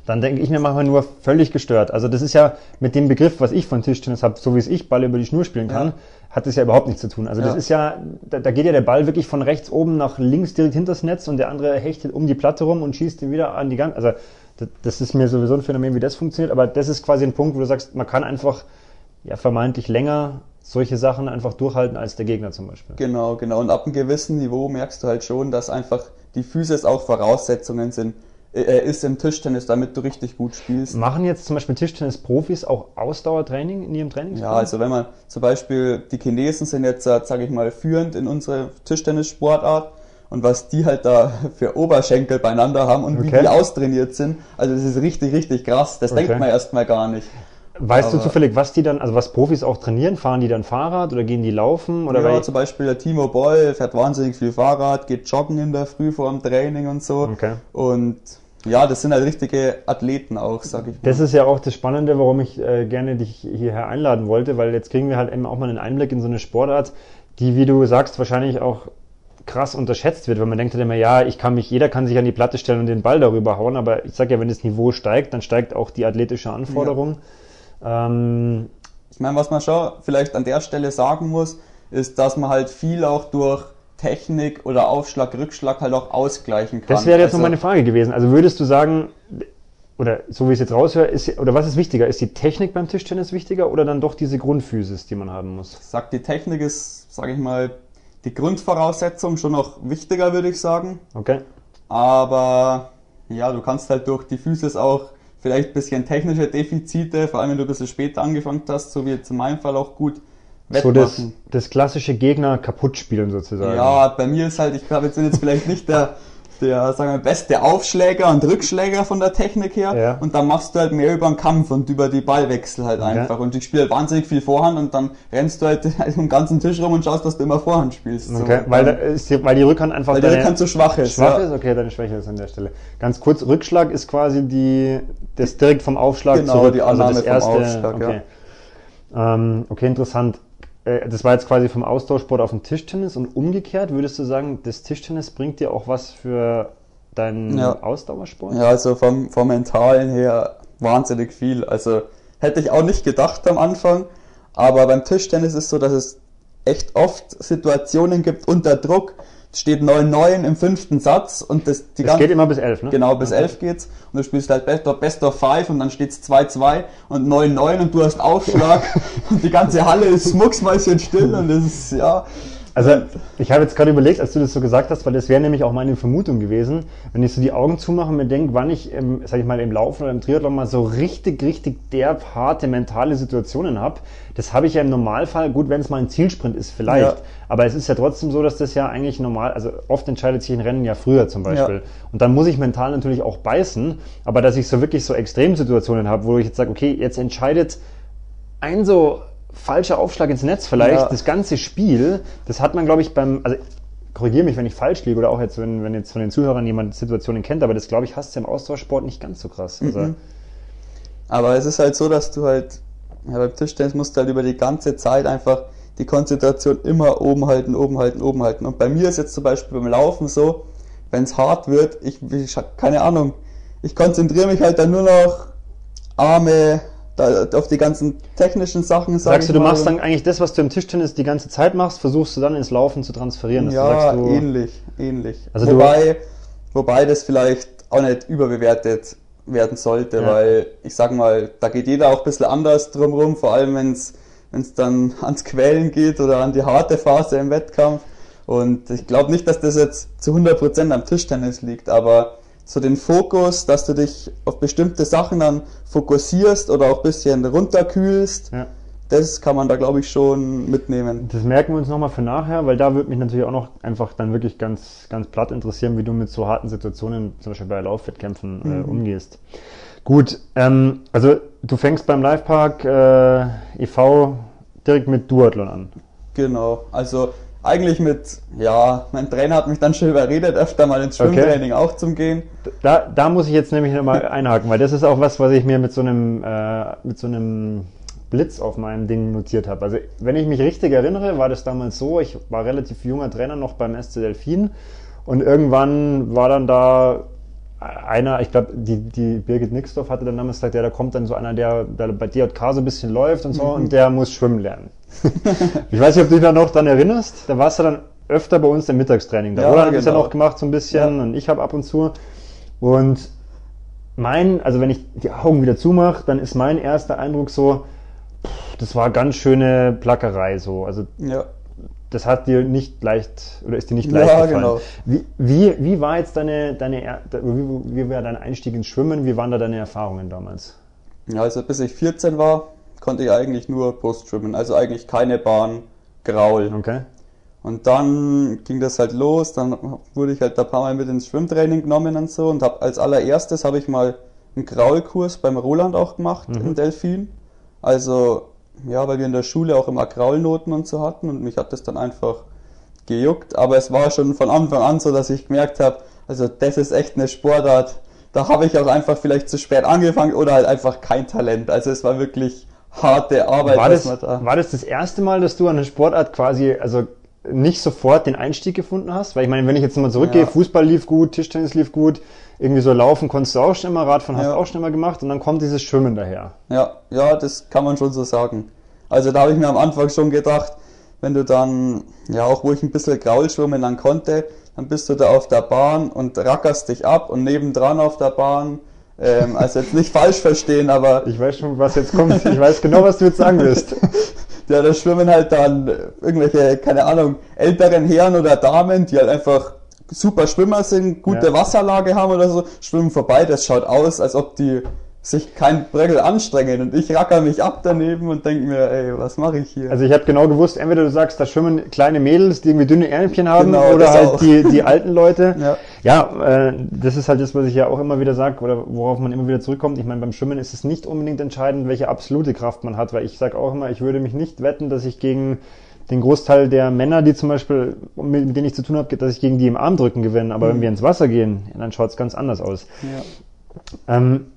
dann denke ich mir manchmal nur völlig gestört. Also das ist ja mit dem Begriff, was ich von Tischtennis habe, so wie es ich Ball über die Schnur spielen kann, ja. hat das ja überhaupt nichts zu tun. Also das ja. ist ja, da, da, geht ja der Ball wirklich von rechts oben nach links direkt hinters Netz und der andere hechtet um die Platte rum und schießt ihn wieder an die Gang. Also Das ist mir sowieso ein Phänomen, wie das funktioniert, aber das ist quasi ein Punkt, wo du sagst, man kann einfach ja vermeintlich länger solche Sachen einfach durchhalten als der Gegner zum Beispiel. Genau, genau. Und ab einem gewissen Niveau merkst du halt schon, dass einfach die Physis auch Voraussetzungen sind, äh, ist im Tischtennis, damit du richtig gut spielst. Machen jetzt zum Beispiel Tischtennis-Profis auch Ausdauertraining in ihrem Training? Ja, also wenn man zum Beispiel, die Chinesen sind jetzt, äh, sage ich mal, führend in unserer Tischtennissportart und was die halt da <laughs> für Oberschenkel beieinander haben und okay. wie die austrainiert sind, also das ist richtig, richtig krass. Das okay. denkt man erstmal gar nicht. Weißt Aber du zufällig, was die dann, also was Profis auch trainieren? Fahren die dann Fahrrad oder gehen die laufen? Oder ja, zum Beispiel der Timo Boll fährt wahnsinnig viel Fahrrad, geht joggen in der Früh vor dem Training und so. Okay. Und ja, das sind halt richtige Athleten auch, sag ich mal. Das ist ja auch das Spannende, warum ich äh, gerne dich hierher einladen wollte, weil jetzt kriegen wir halt eben auch mal einen Einblick in so eine Sportart, die, wie du sagst, wahrscheinlich auch krass unterschätzt wird, weil man denkt halt immer, ja, ich kann mich, jeder kann sich an die Platte stellen und den Ball darüber hauen, aber ich sag ja, wenn das Niveau steigt, dann steigt auch die athletische Anforderung. Ja. Ähm, ich meine, was man schon vielleicht an der Stelle sagen muss, ist, dass man halt viel auch durch Technik oder Aufschlag, Rückschlag halt auch ausgleichen kann. Das wäre jetzt also, noch meine Frage gewesen. Also würdest du sagen, oder so wie ich es jetzt raushöre, ist, oder was ist wichtiger? Ist die Technik beim Tischtennis wichtiger oder dann doch diese Grundphysis, die man haben muss? Ich sag, die Technik ist, sage ich mal, die Grundvoraussetzung schon noch wichtiger, würde ich sagen. Okay. Aber ja, du kannst halt durch die Physis auch vielleicht ein bisschen technische Defizite, vor allem wenn du ein bisschen später angefangen hast, so wie jetzt in meinem Fall auch gut wettmachen. So das, das klassische Gegner kaputt spielen sozusagen. Ja, bei mir ist halt, ich glaube, jetzt bin jetzt vielleicht nicht der der, sagen wir, beste Aufschläger und Rückschläger von der Technik her. Ja. Und dann machst du halt mehr über den Kampf und über die Ballwechsel halt einfach. Okay. Und ich spiele halt wahnsinnig viel Vorhand und dann rennst du halt <laughs> den ganzen Tisch rum und schaust, dass du immer Vorhand spielst. Okay. So. Weil, da ist die, weil die Rückhand einfach. Weil die Rückhand zu schwach ist. Schwach ja. ist? Okay, deine Schwäche ist an der Stelle. Ganz kurz, Rückschlag ist quasi die, das direkt vom Aufschlag genau, zurück. die also Annahme also das erste, vom Aufschlag, okay. Ja. Ähm, okay, interessant. Äh, das war jetzt quasi vom Austauschsport auf den Tischtennis und umgekehrt würdest du sagen, das Tischtennis bringt dir auch was für dein ja. Ausdauersport? Ja, also vom, vom Mentalen her wahnsinnig viel. Also hätte ich auch nicht gedacht am Anfang. Aber beim Tischtennis ist es so, dass es echt oft Situationen gibt unter Druck. Steht 9-9 im fünften Satz und das, die das geht immer bis 11, ne? Genau, bis okay. 11 geht's. Und du spielst halt Best of, Best of 5 und dann steht's 2-2 und 9-9 und du hast Aufschlag <laughs> und die ganze Halle ist mucksmäuschenstill und das ist, ja, also ich habe jetzt gerade überlegt, als du das so gesagt hast, weil das wäre nämlich auch meine Vermutung gewesen, wenn ich so die Augen zumache und mir denke, wann ich, im, sag ich mal, im Laufen oder im Triathlon mal so richtig, richtig derb harte mentale Situationen habe. Das habe ich ja im Normalfall, gut, wenn es mal ein Zielsprint ist, vielleicht. Ja. Aber es ist ja trotzdem so, dass das ja eigentlich normal, also oft entscheidet sich ein Rennen ja früher zum Beispiel. Ja. Und dann muss ich mental natürlich auch beißen, aber dass ich so wirklich so Extremsituationen habe, wo ich jetzt sage, okay, jetzt entscheidet ein so falscher Aufschlag ins Netz vielleicht, ja. das ganze Spiel, das hat man, glaube ich, beim, also korrigiere mich, wenn ich falsch liege oder auch jetzt, wenn, wenn jetzt von den Zuhörern jemand Situationen kennt, aber das, glaube ich, hast du im Austauschsport nicht ganz so krass. Also, mhm. Aber es ist halt so, dass du halt, ja, beim Tischtennis musst du halt über die ganze Zeit einfach die Konzentration immer oben halten, oben halten, oben halten. Und bei mir ist jetzt zum Beispiel beim Laufen so, wenn es hart wird, ich, ich keine Ahnung, ich konzentriere mich halt dann nur noch Arme, da, auf die ganzen technischen Sachen. Sag Sagst du, du machst dann eigentlich das, was du im Tischtennis die ganze Zeit machst, versuchst du dann ins Laufen zu transferieren? ja, du, ähnlich, ähnlich. Also wobei, wobei das vielleicht auch nicht überbewertet werden sollte, ja. weil ich sag mal, da geht jeder auch ein bisschen anders drumherum, vor allem wenn es dann <laughs> ans Quälen geht oder an die harte Phase im Wettkampf. Und ich glaube nicht, dass das jetzt zu 100% am Tischtennis liegt, aber so den Fokus, dass du dich auf bestimmte Sachen dann fokussierst oder auch ein bisschen runterkühlst. Ja. Das kann man da, glaube ich, schon mitnehmen. Das merken wir uns nochmal für nachher, weil da würde mich natürlich auch noch einfach dann wirklich ganz, ganz platt interessieren, wie du mit so harten Situationen, zum Beispiel bei Laufwettkämpfen, äh, mhm. äh, umgehst. Gut, ähm, also du fängst beim Livepark äh, e.V. direkt mit Duathlon an. Genau, also eigentlich mit, ja, mein Trainer hat mich dann schon überredet, öfter mal ins Schwimmtraining okay. auch zum Gehen. Da, da muss ich jetzt nämlich nochmal einhaken, weil das ist auch was, was ich mir mit so einem, äh, mit so einem Blitz auf meinem Ding notiert habe. Also wenn ich mich richtig erinnere, war das damals so, ich war relativ junger Trainer noch beim SC Delfin und irgendwann war dann da einer, ich glaube, die, die Birgit Nixdorf hatte dann damals gesagt, ja, da kommt dann so einer, der, der bei DJK so ein bisschen läuft und so mhm. und der muss schwimmen lernen. <laughs> ich weiß nicht, ob du dich da noch dran erinnerst. Da warst du dann öfter bei uns im Mittagstraining. Da ja, Roland genau. hat es ja noch gemacht so ein bisschen ja. und ich habe ab und zu. Und mein, also wenn ich die Augen wieder zumache, dann ist mein erster Eindruck so, pff, das war ganz schöne Plackerei so. Also ja. Das hat dir nicht leicht oder ist dir nicht leicht ja, gefallen. Genau. Wie, wie, wie war jetzt deine, deine wie, wie war dein Einstieg ins Schwimmen? Wie waren da deine Erfahrungen damals? Ja, also bis ich 14 war, konnte ich eigentlich nur Brust schwimmen, also eigentlich keine Bahn, Graul. Okay. Und dann ging das halt los, dann wurde ich halt ein paar Mal mit ins Schwimmtraining genommen und so und habe als allererstes habe ich mal einen Graulkurs beim Roland auch gemacht mhm. in Delfin. Also ja, weil wir in der Schule auch immer Graulnoten und so hatten und mich hat das dann einfach gejuckt, aber es war schon von Anfang an so, dass ich gemerkt habe, also das ist echt eine Sportart, da habe ich auch einfach vielleicht zu spät angefangen oder halt einfach kein Talent. Also es war wirklich harte Arbeit. War das, da war das das erste Mal, dass du an eine Sportart quasi, also nicht sofort den Einstieg gefunden hast? Weil ich meine, wenn ich jetzt mal zurückgehe, ja. Fußball lief gut, Tischtennis lief gut, irgendwie so laufen konntest du auch schon immer, Radfahren hast du auch schon immer gemacht und dann kommt dieses Schwimmen daher. Ja, ja, das kann man schon so sagen. Also da habe ich mir am Anfang schon gedacht, wenn du dann, ja auch wo ich ein bisschen Graul schwimmen dann konnte, dann bist du da auf der Bahn und rackerst dich ab und nebendran auf der Bahn ähm, also jetzt nicht <laughs> falsch verstehen, aber. Ich weiß schon, was jetzt kommt. Ich weiß genau, was du jetzt sagen willst. <laughs> ja, da schwimmen halt dann irgendwelche, keine Ahnung, älteren Herren oder Damen, die halt einfach super Schwimmer sind, gute ja. Wasserlage haben oder so, schwimmen vorbei. Das schaut aus, als ob die sich kein Breckel anstrengen und ich racker mich ab daneben und denke mir, ey, was mache ich hier? Also ich habe genau gewusst, entweder du sagst, da schwimmen kleine Mädels, die irgendwie dünne Ärmchen haben genau, oder halt die, die alten Leute. <laughs> ja, ja äh, das ist halt das, was ich ja auch immer wieder sage oder worauf man immer wieder zurückkommt. Ich meine, beim Schwimmen ist es nicht unbedingt entscheidend, welche absolute Kraft man hat, weil ich sage auch immer, ich würde mich nicht wetten, dass ich gegen den Großteil der Männer, die zum Beispiel, mit denen ich zu tun habe, dass ich gegen die im Armdrücken gewinne. Aber mhm. wenn wir ins Wasser gehen, dann schaut es ganz anders aus. Ja. Ähm, äh,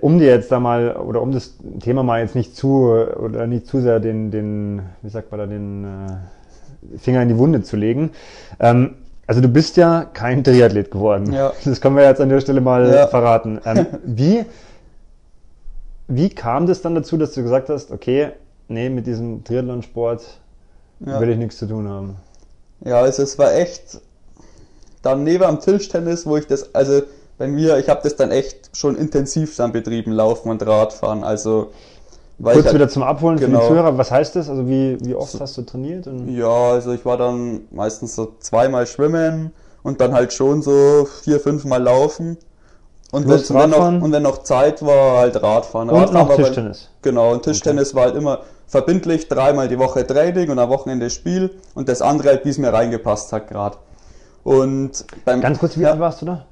um dir jetzt da mal oder um das Thema mal jetzt nicht zu oder nicht zu sehr den, den wie sagt man da, den äh, Finger in die Wunde zu legen. Ähm, also du bist ja kein Triathlet geworden. Ja. <laughs> Das können wir jetzt an der Stelle mal ja. verraten. Ähm, <laughs> wie, wie kam das dann dazu, dass du gesagt hast, okay, nee, mit diesem Triathlonsport ja. will ich nichts zu tun haben? Ja, also es war echt dann neben am Tischtennis, wo ich das, also bei mir, ich habe das dann echt schon intensiv dann betrieben, Laufen und Radfahren. Also Kurz halt, wieder zum Abholen genau. für die genau. Zuhörer, was heißt das? Also wie, wie oft so, hast du trainiert? Ja, also ich war dann meistens so zweimal schwimmen und dann halt schon so vier, fünf Mal laufen. Und wenn, wenn, noch, und wenn noch Zeit war, halt Radfahren. Und Radfahren noch Tischtennis. Bei, genau, und Tischtennis okay. war halt immer verbindlich, dreimal die Woche Training und am Wochenende Spiel und das andere halt, wie es mir reingepasst hat gerade. Und beim, Ganz kurz, wie ja, alt warst du da?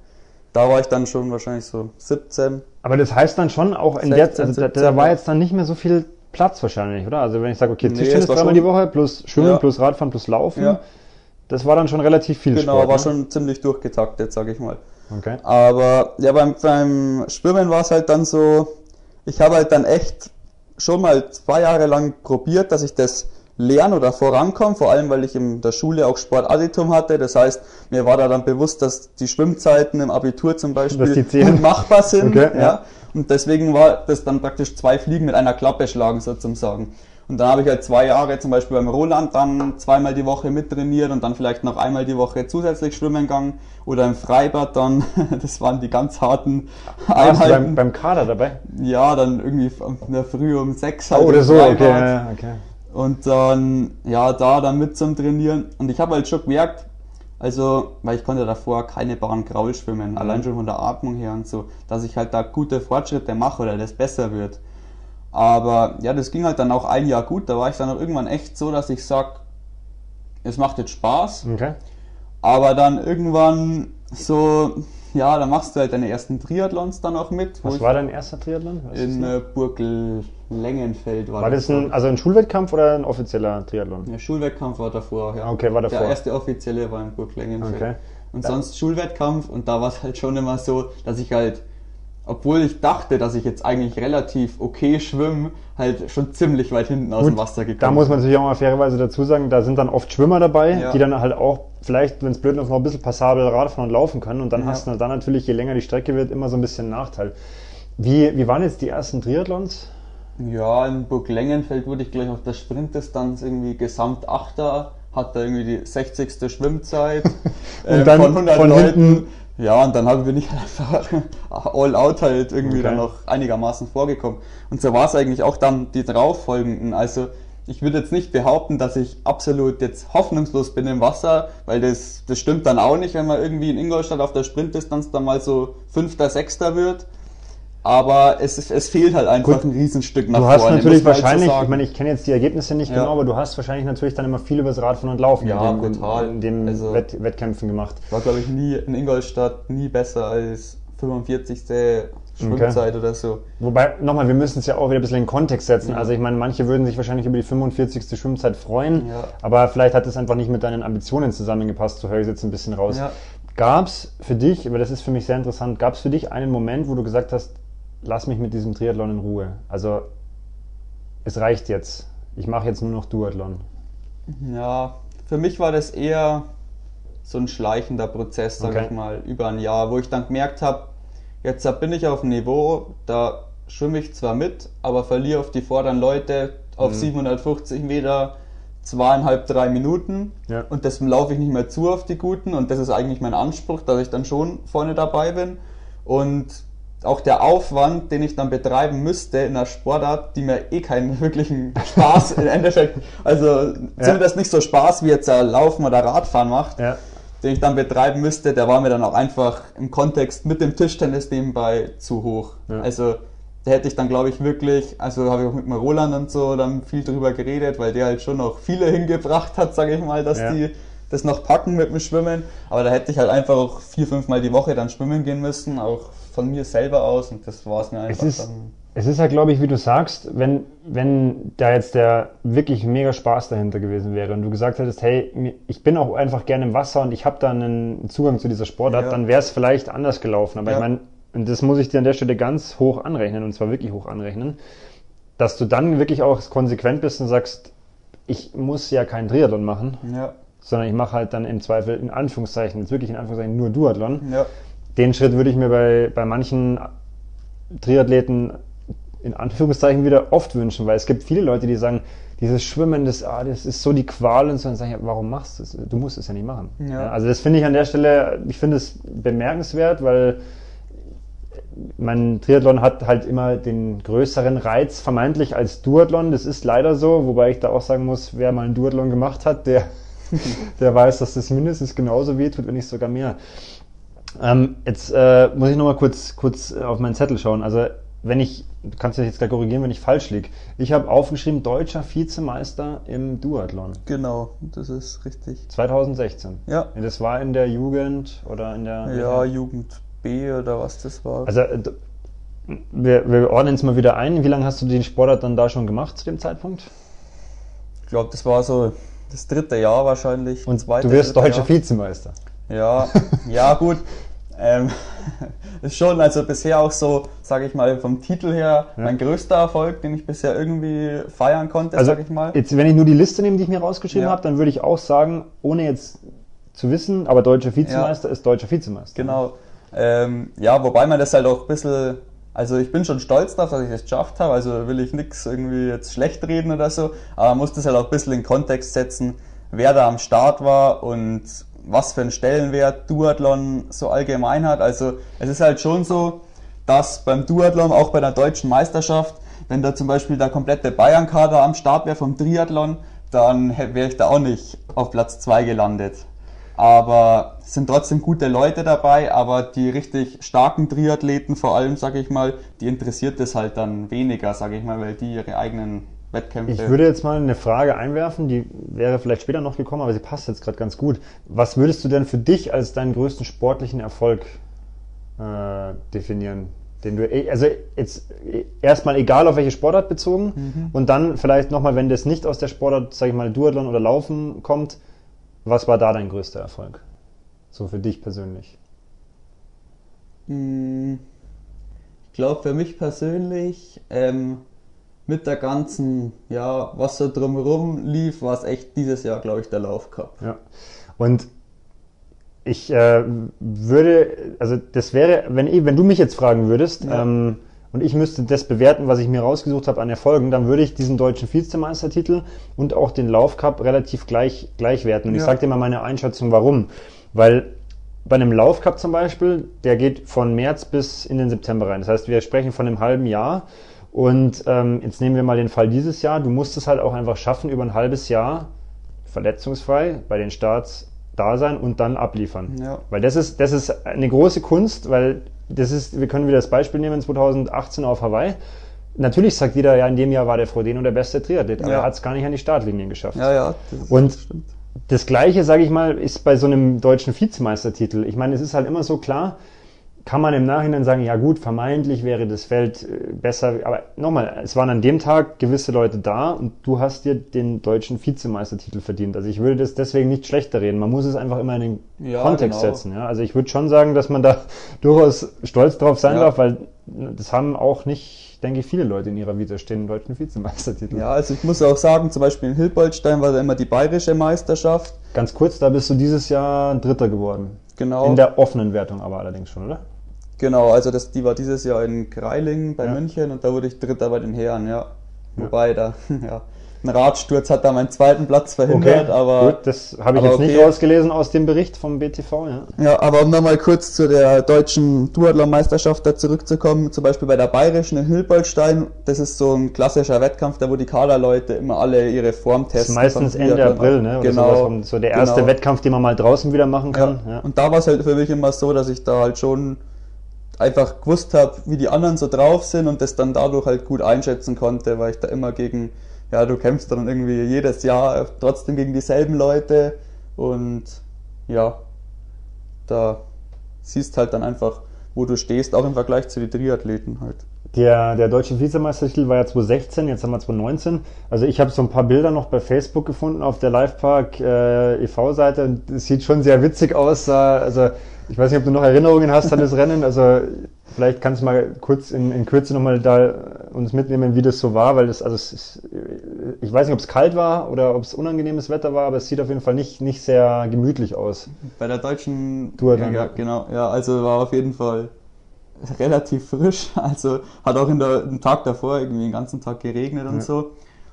Da war ich dann schon wahrscheinlich so 17. Aber das heißt dann schon auch in 16, der, also 17, da, da, war jetzt dann nicht mehr so viel Platz wahrscheinlich, oder? Also wenn ich sage, okay, Tischtennis nee, dreimal die Woche plus Schwimmen ja. plus Radfahren plus Laufen, ja. das war dann schon relativ viel Genau, Sport, war ne? schon ziemlich durchgetaktet, sage ich mal. Okay. Aber ja, beim, beim Schwimmen war es halt dann so, ich habe halt dann echt schon mal zwei Jahre lang probiert, dass ich das lernen oder vorankommen, vor allem weil ich in der Schule auch Sportadditum hatte. Das heißt, mir war da dann bewusst, dass die Schwimmzeiten im Abitur zum Beispiel gut machbar sind. Okay, ja. ja. Und deswegen war das dann praktisch zwei Fliegen mit einer Klappe schlagen sozusagen. Und dann habe ich halt zwei Jahre zum Beispiel beim Roland dann zweimal die Woche mittrainiert und dann vielleicht noch einmal die Woche zusätzlich schwimmen gegangen oder im Freibad dann, <laughs> das waren die ganz harten Einheiten. Warst du beim, beim Kader dabei? Ja, dann irgendwie in der Früh um sechs. Halt oh, oder so, okay, okay. Und dann, ja, da dann mit zum Trainieren. Und ich habe halt schon gemerkt, also, weil ich konnte davor keine Bahn Graul schwimmen, mhm. allein schon von der Atmung her und so, dass ich halt da gute Fortschritte mache oder das besser wird. Aber ja, das ging halt dann auch ein Jahr gut. Da war ich dann auch irgendwann echt so, dass ich sag, es macht jetzt Spaß. Okay. Aber dann irgendwann so, ja, da machst du halt deine ersten Triathlons dann auch mit. Was war dein erster Triathlon? Was in äh, Burgel Längenfeld war, war das. ein, also ein Schulwettkampf oder ein offizieller Triathlon? Ja, Schulwettkampf war davor, ja. Okay, war davor. Der erste offizielle war in Burg Längenfeld. Okay. Und ja. sonst Schulwettkampf und da war es halt schon immer so, dass ich halt obwohl ich dachte, dass ich jetzt eigentlich relativ okay schwimme, halt schon ziemlich weit hinten aus Gut, dem Wasser gekommen. Da muss man natürlich auch mal fairerweise dazu sagen, da sind dann oft Schwimmer dabei, ja. die dann halt auch vielleicht, wenn es blöd ist, noch ein bisschen passabel Radfahren und laufen können. Und dann ja. hast du dann natürlich, je länger die Strecke wird, immer so ein bisschen Nachteil. Wie, wie waren jetzt die ersten Triathlons? Ja, in Burg Längenfeld wurde ich gleich auf der Sprintdistanz irgendwie Gesamtachter hat da irgendwie die 60. Schwimmzeit <laughs> äh, von 100 von Leuten. Hinten. Ja, und dann habe bin ich <laughs> einfach all out halt irgendwie okay. dann noch einigermaßen vorgekommen. Und so war es eigentlich auch dann die darauffolgenden. Also ich würde jetzt nicht behaupten, dass ich absolut jetzt hoffnungslos bin im Wasser, weil das, das stimmt dann auch nicht, wenn man irgendwie in Ingolstadt auf der Sprintdistanz dann mal so Fünfter, Sechster wird. Aber es, es fehlt halt einfach Gut, ein Riesenstück nach vorne. Du hast natürlich wahrscheinlich, so ich meine, ich kenne jetzt die Ergebnisse nicht ja. genau, aber du hast wahrscheinlich natürlich dann immer viel übers Radfahren und Laufen ja, in dem, brutal. In, dem also, Wett, Wettkämpfen gemacht. War, glaube ich, nie in Ingolstadt nie besser als 45. Schwimmzeit okay. oder so. Wobei, nochmal, wir müssen es ja auch wieder ein bisschen in Kontext setzen. Ja. Also ich meine, manche würden sich wahrscheinlich über die 45. Schwimmzeit freuen, ja. aber vielleicht hat es einfach nicht mit deinen Ambitionen zusammengepasst, so höre ich jetzt ein bisschen raus. Ja. Gab es für dich, aber das ist für mich sehr interessant, gab es für dich einen Moment, wo du gesagt hast, lass mich mit diesem Triathlon in Ruhe. Also es reicht jetzt. Ich mache jetzt nur noch Duathlon. Ja, für mich war das eher so ein schleichender Prozess, sage okay. ich mal, über ein Jahr, wo ich dann gemerkt habe, jetzt bin ich auf einem Niveau, da schwimme ich zwar mit, aber verliere auf die vorderen Leute auf mhm. 750 Meter zweieinhalb, drei Minuten ja. und deswegen laufe ich nicht mehr zu auf die Guten und das ist eigentlich mein Anspruch, dass ich dann schon vorne dabei bin und auch der Aufwand, den ich dann betreiben müsste in einer Sportart, die mir eh keinen <laughs> wirklichen Spaß im Endeffekt, also ja. zumindest nicht so Spaß wie jetzt Laufen oder Radfahren macht, ja. den ich dann betreiben müsste, der war mir dann auch einfach im Kontext mit dem Tischtennis nebenbei zu hoch. Ja. Also da hätte ich dann, glaube ich, wirklich, also habe ich auch mit dem Roland und so dann viel drüber geredet, weil der halt schon noch viele hingebracht hat, sage ich mal, dass die das noch packen mit dem Schwimmen. Aber da hätte ich halt einfach auch vier, fünf Mal die Woche dann schwimmen gehen müssen, auch von mir selber aus und das war es mir einfach es ist, dann. Es ist halt, glaube ich, wie du sagst, wenn, wenn da jetzt der wirklich mega Spaß dahinter gewesen wäre und du gesagt hättest, hey, ich bin auch einfach gerne im Wasser und ich habe da einen Zugang zu dieser Sportart, ja. dann wäre es vielleicht anders gelaufen. Aber ja. ich meine, und das muss ich dir an der Stelle ganz hoch anrechnen und zwar wirklich hoch anrechnen, dass du dann wirklich auch konsequent bist und sagst, ich muss ja keinen Triathlon machen, ja. sondern ich mache halt dann im Zweifel in Anführungszeichen, jetzt wirklich in Anführungszeichen nur Duathlon. Ja den Schritt würde ich mir bei, bei manchen Triathleten in Anführungszeichen wieder oft wünschen, weil es gibt viele Leute, die sagen, dieses Schwimmen, das, ah, das ist so die Qual und so, und sagen, ja, warum machst du es? Du musst es ja nicht machen. Ja. Ja, also das finde ich an der Stelle, ich finde es bemerkenswert, weil mein Triathlon hat halt immer den größeren Reiz vermeintlich als Duathlon. Das ist leider so, wobei ich da auch sagen muss, wer mal einen Duathlon gemacht hat, der, <laughs> der weiß, dass das mindestens genauso wehtut, wenn nicht sogar mehr. Ähm, jetzt äh, muss ich nochmal kurz, kurz auf meinen Zettel schauen. Also wenn ich, du kannst dich jetzt gleich korrigieren, wenn ich falsch liege. Ich habe aufgeschrieben, deutscher Vizemeister im Duathlon. Genau, das ist richtig. 2016. Ja. Das war in der Jugend oder in der... Ja, Jugend B oder was das war. Also äh, wir, wir ordnen es mal wieder ein. Wie lange hast du den Sportart dann da schon gemacht zu dem Zeitpunkt? Ich glaube, das war so das dritte Jahr wahrscheinlich. Und du wirst deutscher Jahr. Vizemeister. Ja, ja gut. Ähm, <laughs> ist schon, also bisher auch so, sage ich mal, vom Titel her ja. mein größter Erfolg, den ich bisher irgendwie feiern konnte, also sage ich mal. Jetzt, wenn ich nur die Liste nehme, die ich mir rausgeschrieben ja. habe, dann würde ich auch sagen, ohne jetzt zu wissen, aber deutscher Vizemeister ja. ist deutscher Vizemeister. Genau. Ähm, ja, wobei man das halt auch ein bisschen, also ich bin schon stolz darauf, dass ich das geschafft habe, also will ich nichts irgendwie jetzt schlecht reden oder so, aber man muss das halt auch ein bisschen in Kontext setzen, wer da am Start war und was für einen Stellenwert Duathlon so allgemein hat. Also es ist halt schon so, dass beim Duathlon, auch bei der deutschen Meisterschaft, wenn da zum Beispiel der komplette Bayern-Kader am Start wäre vom Triathlon, dann wäre ich da auch nicht auf Platz 2 gelandet. Aber es sind trotzdem gute Leute dabei, aber die richtig starken Triathleten vor allem, sage ich mal, die interessiert es halt dann weniger, sage ich mal, weil die ihre eigenen Wettkämpfe. Ich würde jetzt mal eine Frage einwerfen, die wäre vielleicht später noch gekommen, aber sie passt jetzt gerade ganz gut. Was würdest du denn für dich als deinen größten sportlichen Erfolg äh, definieren? Den du, also jetzt erstmal egal auf welche Sportart bezogen mhm. und dann vielleicht nochmal, wenn das nicht aus der Sportart, sage ich mal, Duathlon oder Laufen kommt, was war da dein größter Erfolg? So für dich persönlich. Hm, ich glaube für mich persönlich ähm, mit der ganzen, ja, was so drumherum lief, war es echt dieses Jahr, glaube ich, der Laufcup. Ja. Und ich äh, würde, also das wäre, wenn, wenn du mich jetzt fragen würdest, ja. ähm, und ich müsste das bewerten, was ich mir rausgesucht habe an Erfolgen, dann würde ich diesen deutschen Vizemeistertitel und auch den Laufcup relativ gleich, gleich werten. Und ja. ich sage dir mal meine Einschätzung, warum. Weil bei einem Laufcup zum Beispiel, der geht von März bis in den September rein. Das heißt, wir sprechen von einem halben Jahr. Und ähm, jetzt nehmen wir mal den Fall dieses Jahr. Du musst es halt auch einfach schaffen, über ein halbes Jahr verletzungsfrei bei den Starts da sein und dann abliefern. Ja. Weil das ist, das ist eine große Kunst, weil das ist, wir können wieder das Beispiel nehmen, 2018 auf Hawaii. Natürlich sagt jeder, ja, in dem Jahr war der Frodeno der beste Triathlet, aber ja. er hat es gar nicht an die Startlinien geschafft. Ja, ja. Das und stimmt. das Gleiche, sage ich mal, ist bei so einem deutschen Vizemeistertitel. Ich meine, es ist halt immer so klar, kann man im Nachhinein sagen, ja gut, vermeintlich wäre das Feld äh, besser, aber nochmal, es waren an dem Tag gewisse Leute da und du hast dir den deutschen Vizemeistertitel verdient. Also ich würde das deswegen nicht schlechter reden. Man muss es einfach immer in den ja, Kontext genau. setzen. Ja? Also ich würde schon sagen, dass man da <laughs> durchaus stolz drauf sein ja. darf, weil das haben auch nicht, denke ich, viele Leute in ihrer Vita stehen, den deutschen Vizemeistertitel. Ja, also ich muss auch sagen, zum Beispiel in Hilboldstein war da immer die bayerische Meisterschaft. Ganz kurz, da bist du dieses Jahr Dritter geworden. Genau. In der offenen Wertung aber allerdings schon, oder? Genau, also das, die war dieses Jahr in Greilingen bei ja. München und da wurde ich Dritter bei den Herren, ja. Wobei da, <laughs> ja, ein Radsturz hat da meinen zweiten Platz verhindert, okay, aber. Gut, das habe ich jetzt okay. nicht rausgelesen aus dem Bericht vom BTV, ja. Ja, aber um nochmal kurz zu der deutschen Duathlon-Meisterschaft da zurückzukommen, zum Beispiel bei der Bayerischen in Hilbolstein, das ist so ein klassischer Wettkampf, da wo die Kaderleute immer alle ihre Form testen. Das ist meistens Ende April, ne? Oder genau. so der erste genau. Wettkampf, den man mal draußen wieder machen kann. Ja. ja. Und da war es halt für mich immer so, dass ich da halt schon einfach gewusst habe, wie die anderen so drauf sind und das dann dadurch halt gut einschätzen konnte, weil ich da immer gegen, ja, du kämpfst dann irgendwie jedes Jahr trotzdem gegen dieselben Leute und ja, da siehst halt dann einfach, wo du stehst, auch im Vergleich zu den Triathleten halt. Der, der deutsche Vizemeistertitel war ja 2016, jetzt haben wir 2019. Also ich habe so ein paar Bilder noch bei Facebook gefunden auf der Livepark äh, e.V.-Seite und es sieht schon sehr witzig aus. Also ich weiß nicht, ob du noch Erinnerungen hast an das <laughs> Rennen. Also vielleicht kannst du mal kurz in, in Kürze nochmal da uns mitnehmen, wie das so war, weil das, also ist, ich weiß nicht, ob es kalt war oder ob es unangenehmes Wetter war, aber es sieht auf jeden Fall nicht, nicht sehr gemütlich aus. Bei der deutschen Tour dann. Ja, genau, ja, also war auf jeden Fall relativ frisch. <laughs> Also hat auch in der, den Tag davor irgendwie den ganzen Tag geregnet und ja. so.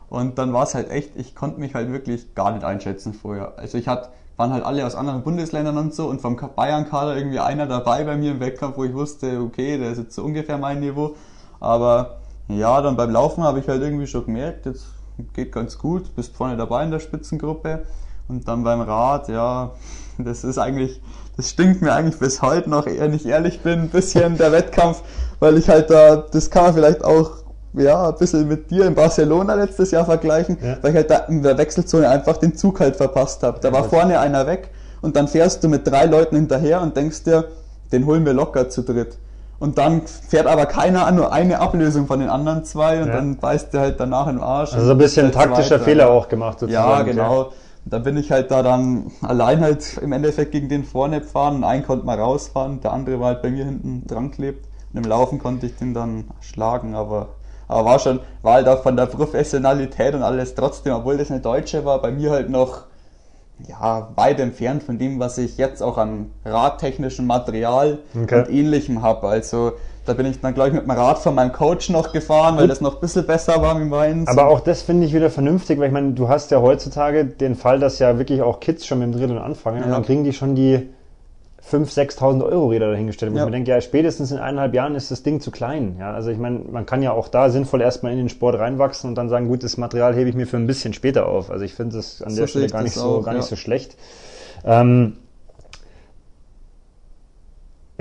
Und dann war es halt echt, ich konnte mich halt wirklich gar nicht einschätzen vorher. Also ich hatte waren halt alle aus anderen Bundesländern und so und vom Bayern-Kader irgendwie einer dabei bei mir im Wettkampf, wo ich wusste, okay, der ist jetzt so ungefähr mein Niveau. Aber ja, dann beim Laufen habe ich halt irgendwie schon gemerkt, jetzt geht ganz gut, bist vorne dabei in der Spitzengruppe. Und dann beim Rad, ja, das ist eigentlich, das stinkt mir eigentlich bis heute noch, wenn ich ehrlich bin, ein bisschen der Wettkampf, weil ich halt da, das kann man vielleicht auch ja, ein bisschen mit dir in Barcelona letztes Jahr vergleichen, ja. weil ich halt da in der Wechselzone einfach den Zug halt verpasst habe. Da war vorne einer weg und dann fährst du mit drei Leuten hinterher und denkst dir, den holen wir locker zu dritt. Und dann fährt aber keiner an, nur eine Ablösung von den anderen zwei und ja. dann beißt der halt danach den Arsch. Also so ein bisschen taktischer weiter. Fehler auch gemacht sozusagen. Ja, genau. Ja. Da bin ich halt da dann allein halt im Endeffekt gegen den vorne gefahren und einen konnte mal rausfahren, der andere war halt bei mir hinten dran klebt. Und im Laufen konnte ich den dann schlagen, aber aber war schon, war halt auch von der Professionalität und alles trotzdem, obwohl das eine Deutsche war, bei mir halt noch ja, weit entfernt von dem, was ich jetzt auch an radtechnischem Material okay. und ähnlichem habe. Also da bin ich dann, glaube ich, mit dem Rad von meinem Coach noch gefahren, weil das noch ein bisschen besser war wie meins. Aber auch das finde ich wieder vernünftig, weil ich meine, du hast ja heutzutage den Fall, dass ja wirklich auch Kids schon mit dem Dritteln anfangen ja. und dann kriegen die schon die 5.000, 6.000 Euro Räder dahingestellt. Wo ja. man denkt, ja, spätestens in eineinhalb Jahren ist das Ding zu klein. Ja, also ich meine, man kann ja auch da sinnvoll erstmal in den Sport reinwachsen und dann sagen, gut, das Material hebe ich mir für ein bisschen später auf. Also ich finde das an so der Stelle gar nicht, so, gar nicht so schlecht. Ähm,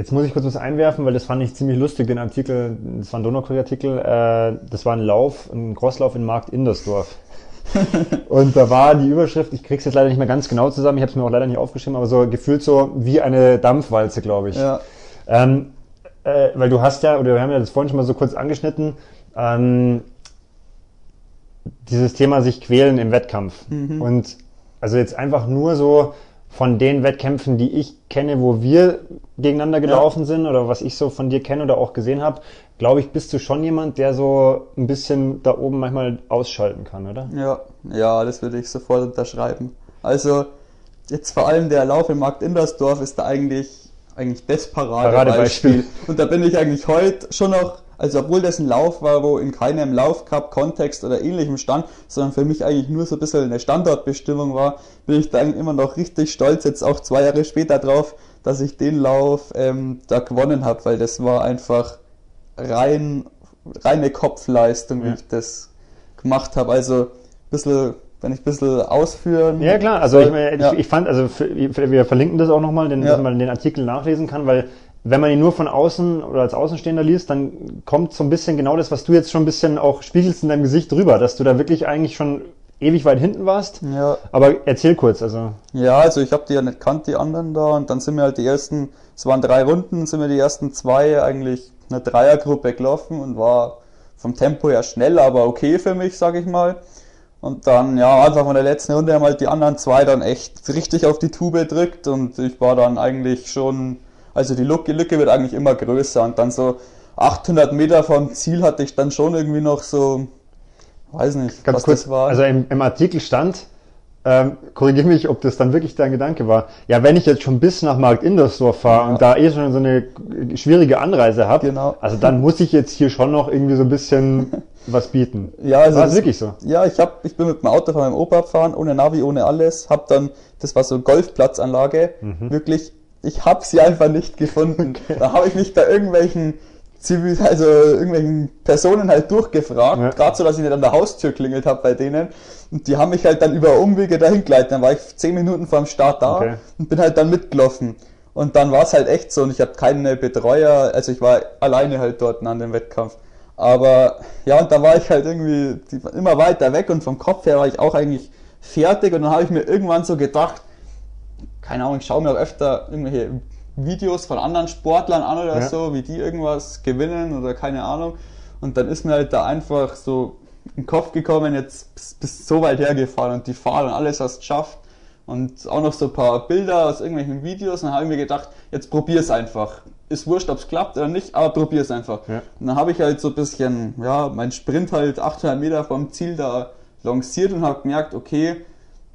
Jetzt muss ich kurz was einwerfen, weil das fand ich ziemlich lustig, den Artikel, das war ein Donaukrieg-Artikel, äh, das war ein Lauf, ein Crosslauf in Markt Indersdorf. <laughs> und da war die Überschrift, ich krieg's jetzt leider nicht mehr ganz genau zusammen, ich habe es mir auch leider nicht aufgeschrieben, aber so gefühlt so wie eine Dampfwalze, glaube ich. Ja. Ähm, äh, weil du hast ja, oder wir haben ja das vorhin schon mal so kurz angeschnitten, ähm, dieses Thema sich quälen im Wettkampf. Mhm. Und also jetzt einfach nur so von den Wettkämpfen, die ich kenne, wo wir gegeneinander gelaufen ja. sind oder was ich so von dir kenne oder auch gesehen habe, glaube ich, bist du schon jemand, der so ein bisschen da oben manchmal ausschalten kann, oder? Ja, ja, das würde ich sofort unterschreiben. Also jetzt vor allem der Lauf im Markt Indersdorf ist da eigentlich eigentlich das Paradebeispiel. Paradebeispiel. Und da bin ich eigentlich heute schon noch Also obwohl das ein Lauf war, wo in keinem Laufcup-Kontext oder ähnlichem stand, sondern für mich eigentlich nur so ein bisschen eine Standortbestimmung war, bin ich da immer noch richtig stolz, jetzt auch zwei Jahre später drauf, dass ich den Lauf ähm, da gewonnen habe, weil das war einfach rein, reine Kopfleistung, wie ich das gemacht habe. Also ein bisschen wenn ich ein bisschen ausführen. Ja klar, also ich, ich, ja. ich fand, also wir verlinken das auch nochmal, ja. dass man den Artikel nachlesen kann, weil wenn man ihn nur von außen oder als Außenstehender liest, dann kommt so ein bisschen genau das, was du jetzt schon ein bisschen auch spiegelst in deinem Gesicht drüber, dass du da wirklich eigentlich schon ewig weit hinten warst. Ja. Aber erzähl kurz, also. Ja, also ich habe die ja nicht kannt, die anderen da, und dann sind wir halt die ersten, es waren drei Runden, sind wir die ersten zwei eigentlich eine Dreiergruppe gelaufen und war vom Tempo her schnell, aber okay für mich, sag ich mal. Und dann, ja, einfach von der letzten Runde haben halt die anderen zwei dann echt richtig auf die Tube drückt und ich war dann eigentlich schon also die Lücke, Lücke wird eigentlich immer größer und dann so 800 Meter vom Ziel hatte ich dann schon irgendwie noch so, weiß nicht, Ganz was kurz, das war. Also im, im Artikel stand, ähm, korrigiere mich, ob das dann wirklich dein Gedanke war. Ja, wenn ich jetzt schon bis nach Markt Indersdorf fahre ja. und da eh schon so eine schwierige Anreise habe, genau. also dann muss ich jetzt hier schon noch irgendwie so ein bisschen <laughs> was bieten. Ja, also war das, wirklich so. Ja, ich hab, ich bin mit dem Auto von meinem Opa gefahren, ohne Navi, ohne alles, hab dann, das war so Golfplatzanlage, mhm. wirklich ich habe sie einfach nicht gefunden. <laughs> Okay. Da habe ich mich bei irgendwelchen Zivil, also irgendwelchen Personen halt durchgefragt, ja. gerade so, dass ich nicht an der Haustür klingelt habe bei denen. Und die haben mich halt dann über Umwege dahin geleitet. Dann war ich zehn Minuten vor dem Start da okay. und bin halt dann mitgelaufen. Und dann war es halt echt so und ich habe keine Betreuer, also ich war alleine halt dort an dem Wettkampf. Aber ja, und da war ich halt irgendwie immer weiter weg und vom Kopf her war ich auch eigentlich fertig und dann habe ich mir irgendwann so gedacht, keine Ahnung, ich schaue mir auch öfter irgendwelche Videos von anderen Sportlern an oder ja. so, wie die irgendwas gewinnen oder keine Ahnung. Und dann ist mir halt da einfach so in den Kopf gekommen, jetzt bist, bist so weit hergefahren und die Fahrt und alles hast geschafft. Und auch noch so ein paar Bilder aus irgendwelchen Videos. Und dann habe ich mir gedacht, jetzt probier es einfach. Ist wurscht, ob es klappt oder nicht, aber probier es einfach. Ja. Und dann habe ich halt so ein bisschen, ja, mein Sprint halt 800 Meter vom Ziel da lanciert und habe gemerkt, okay,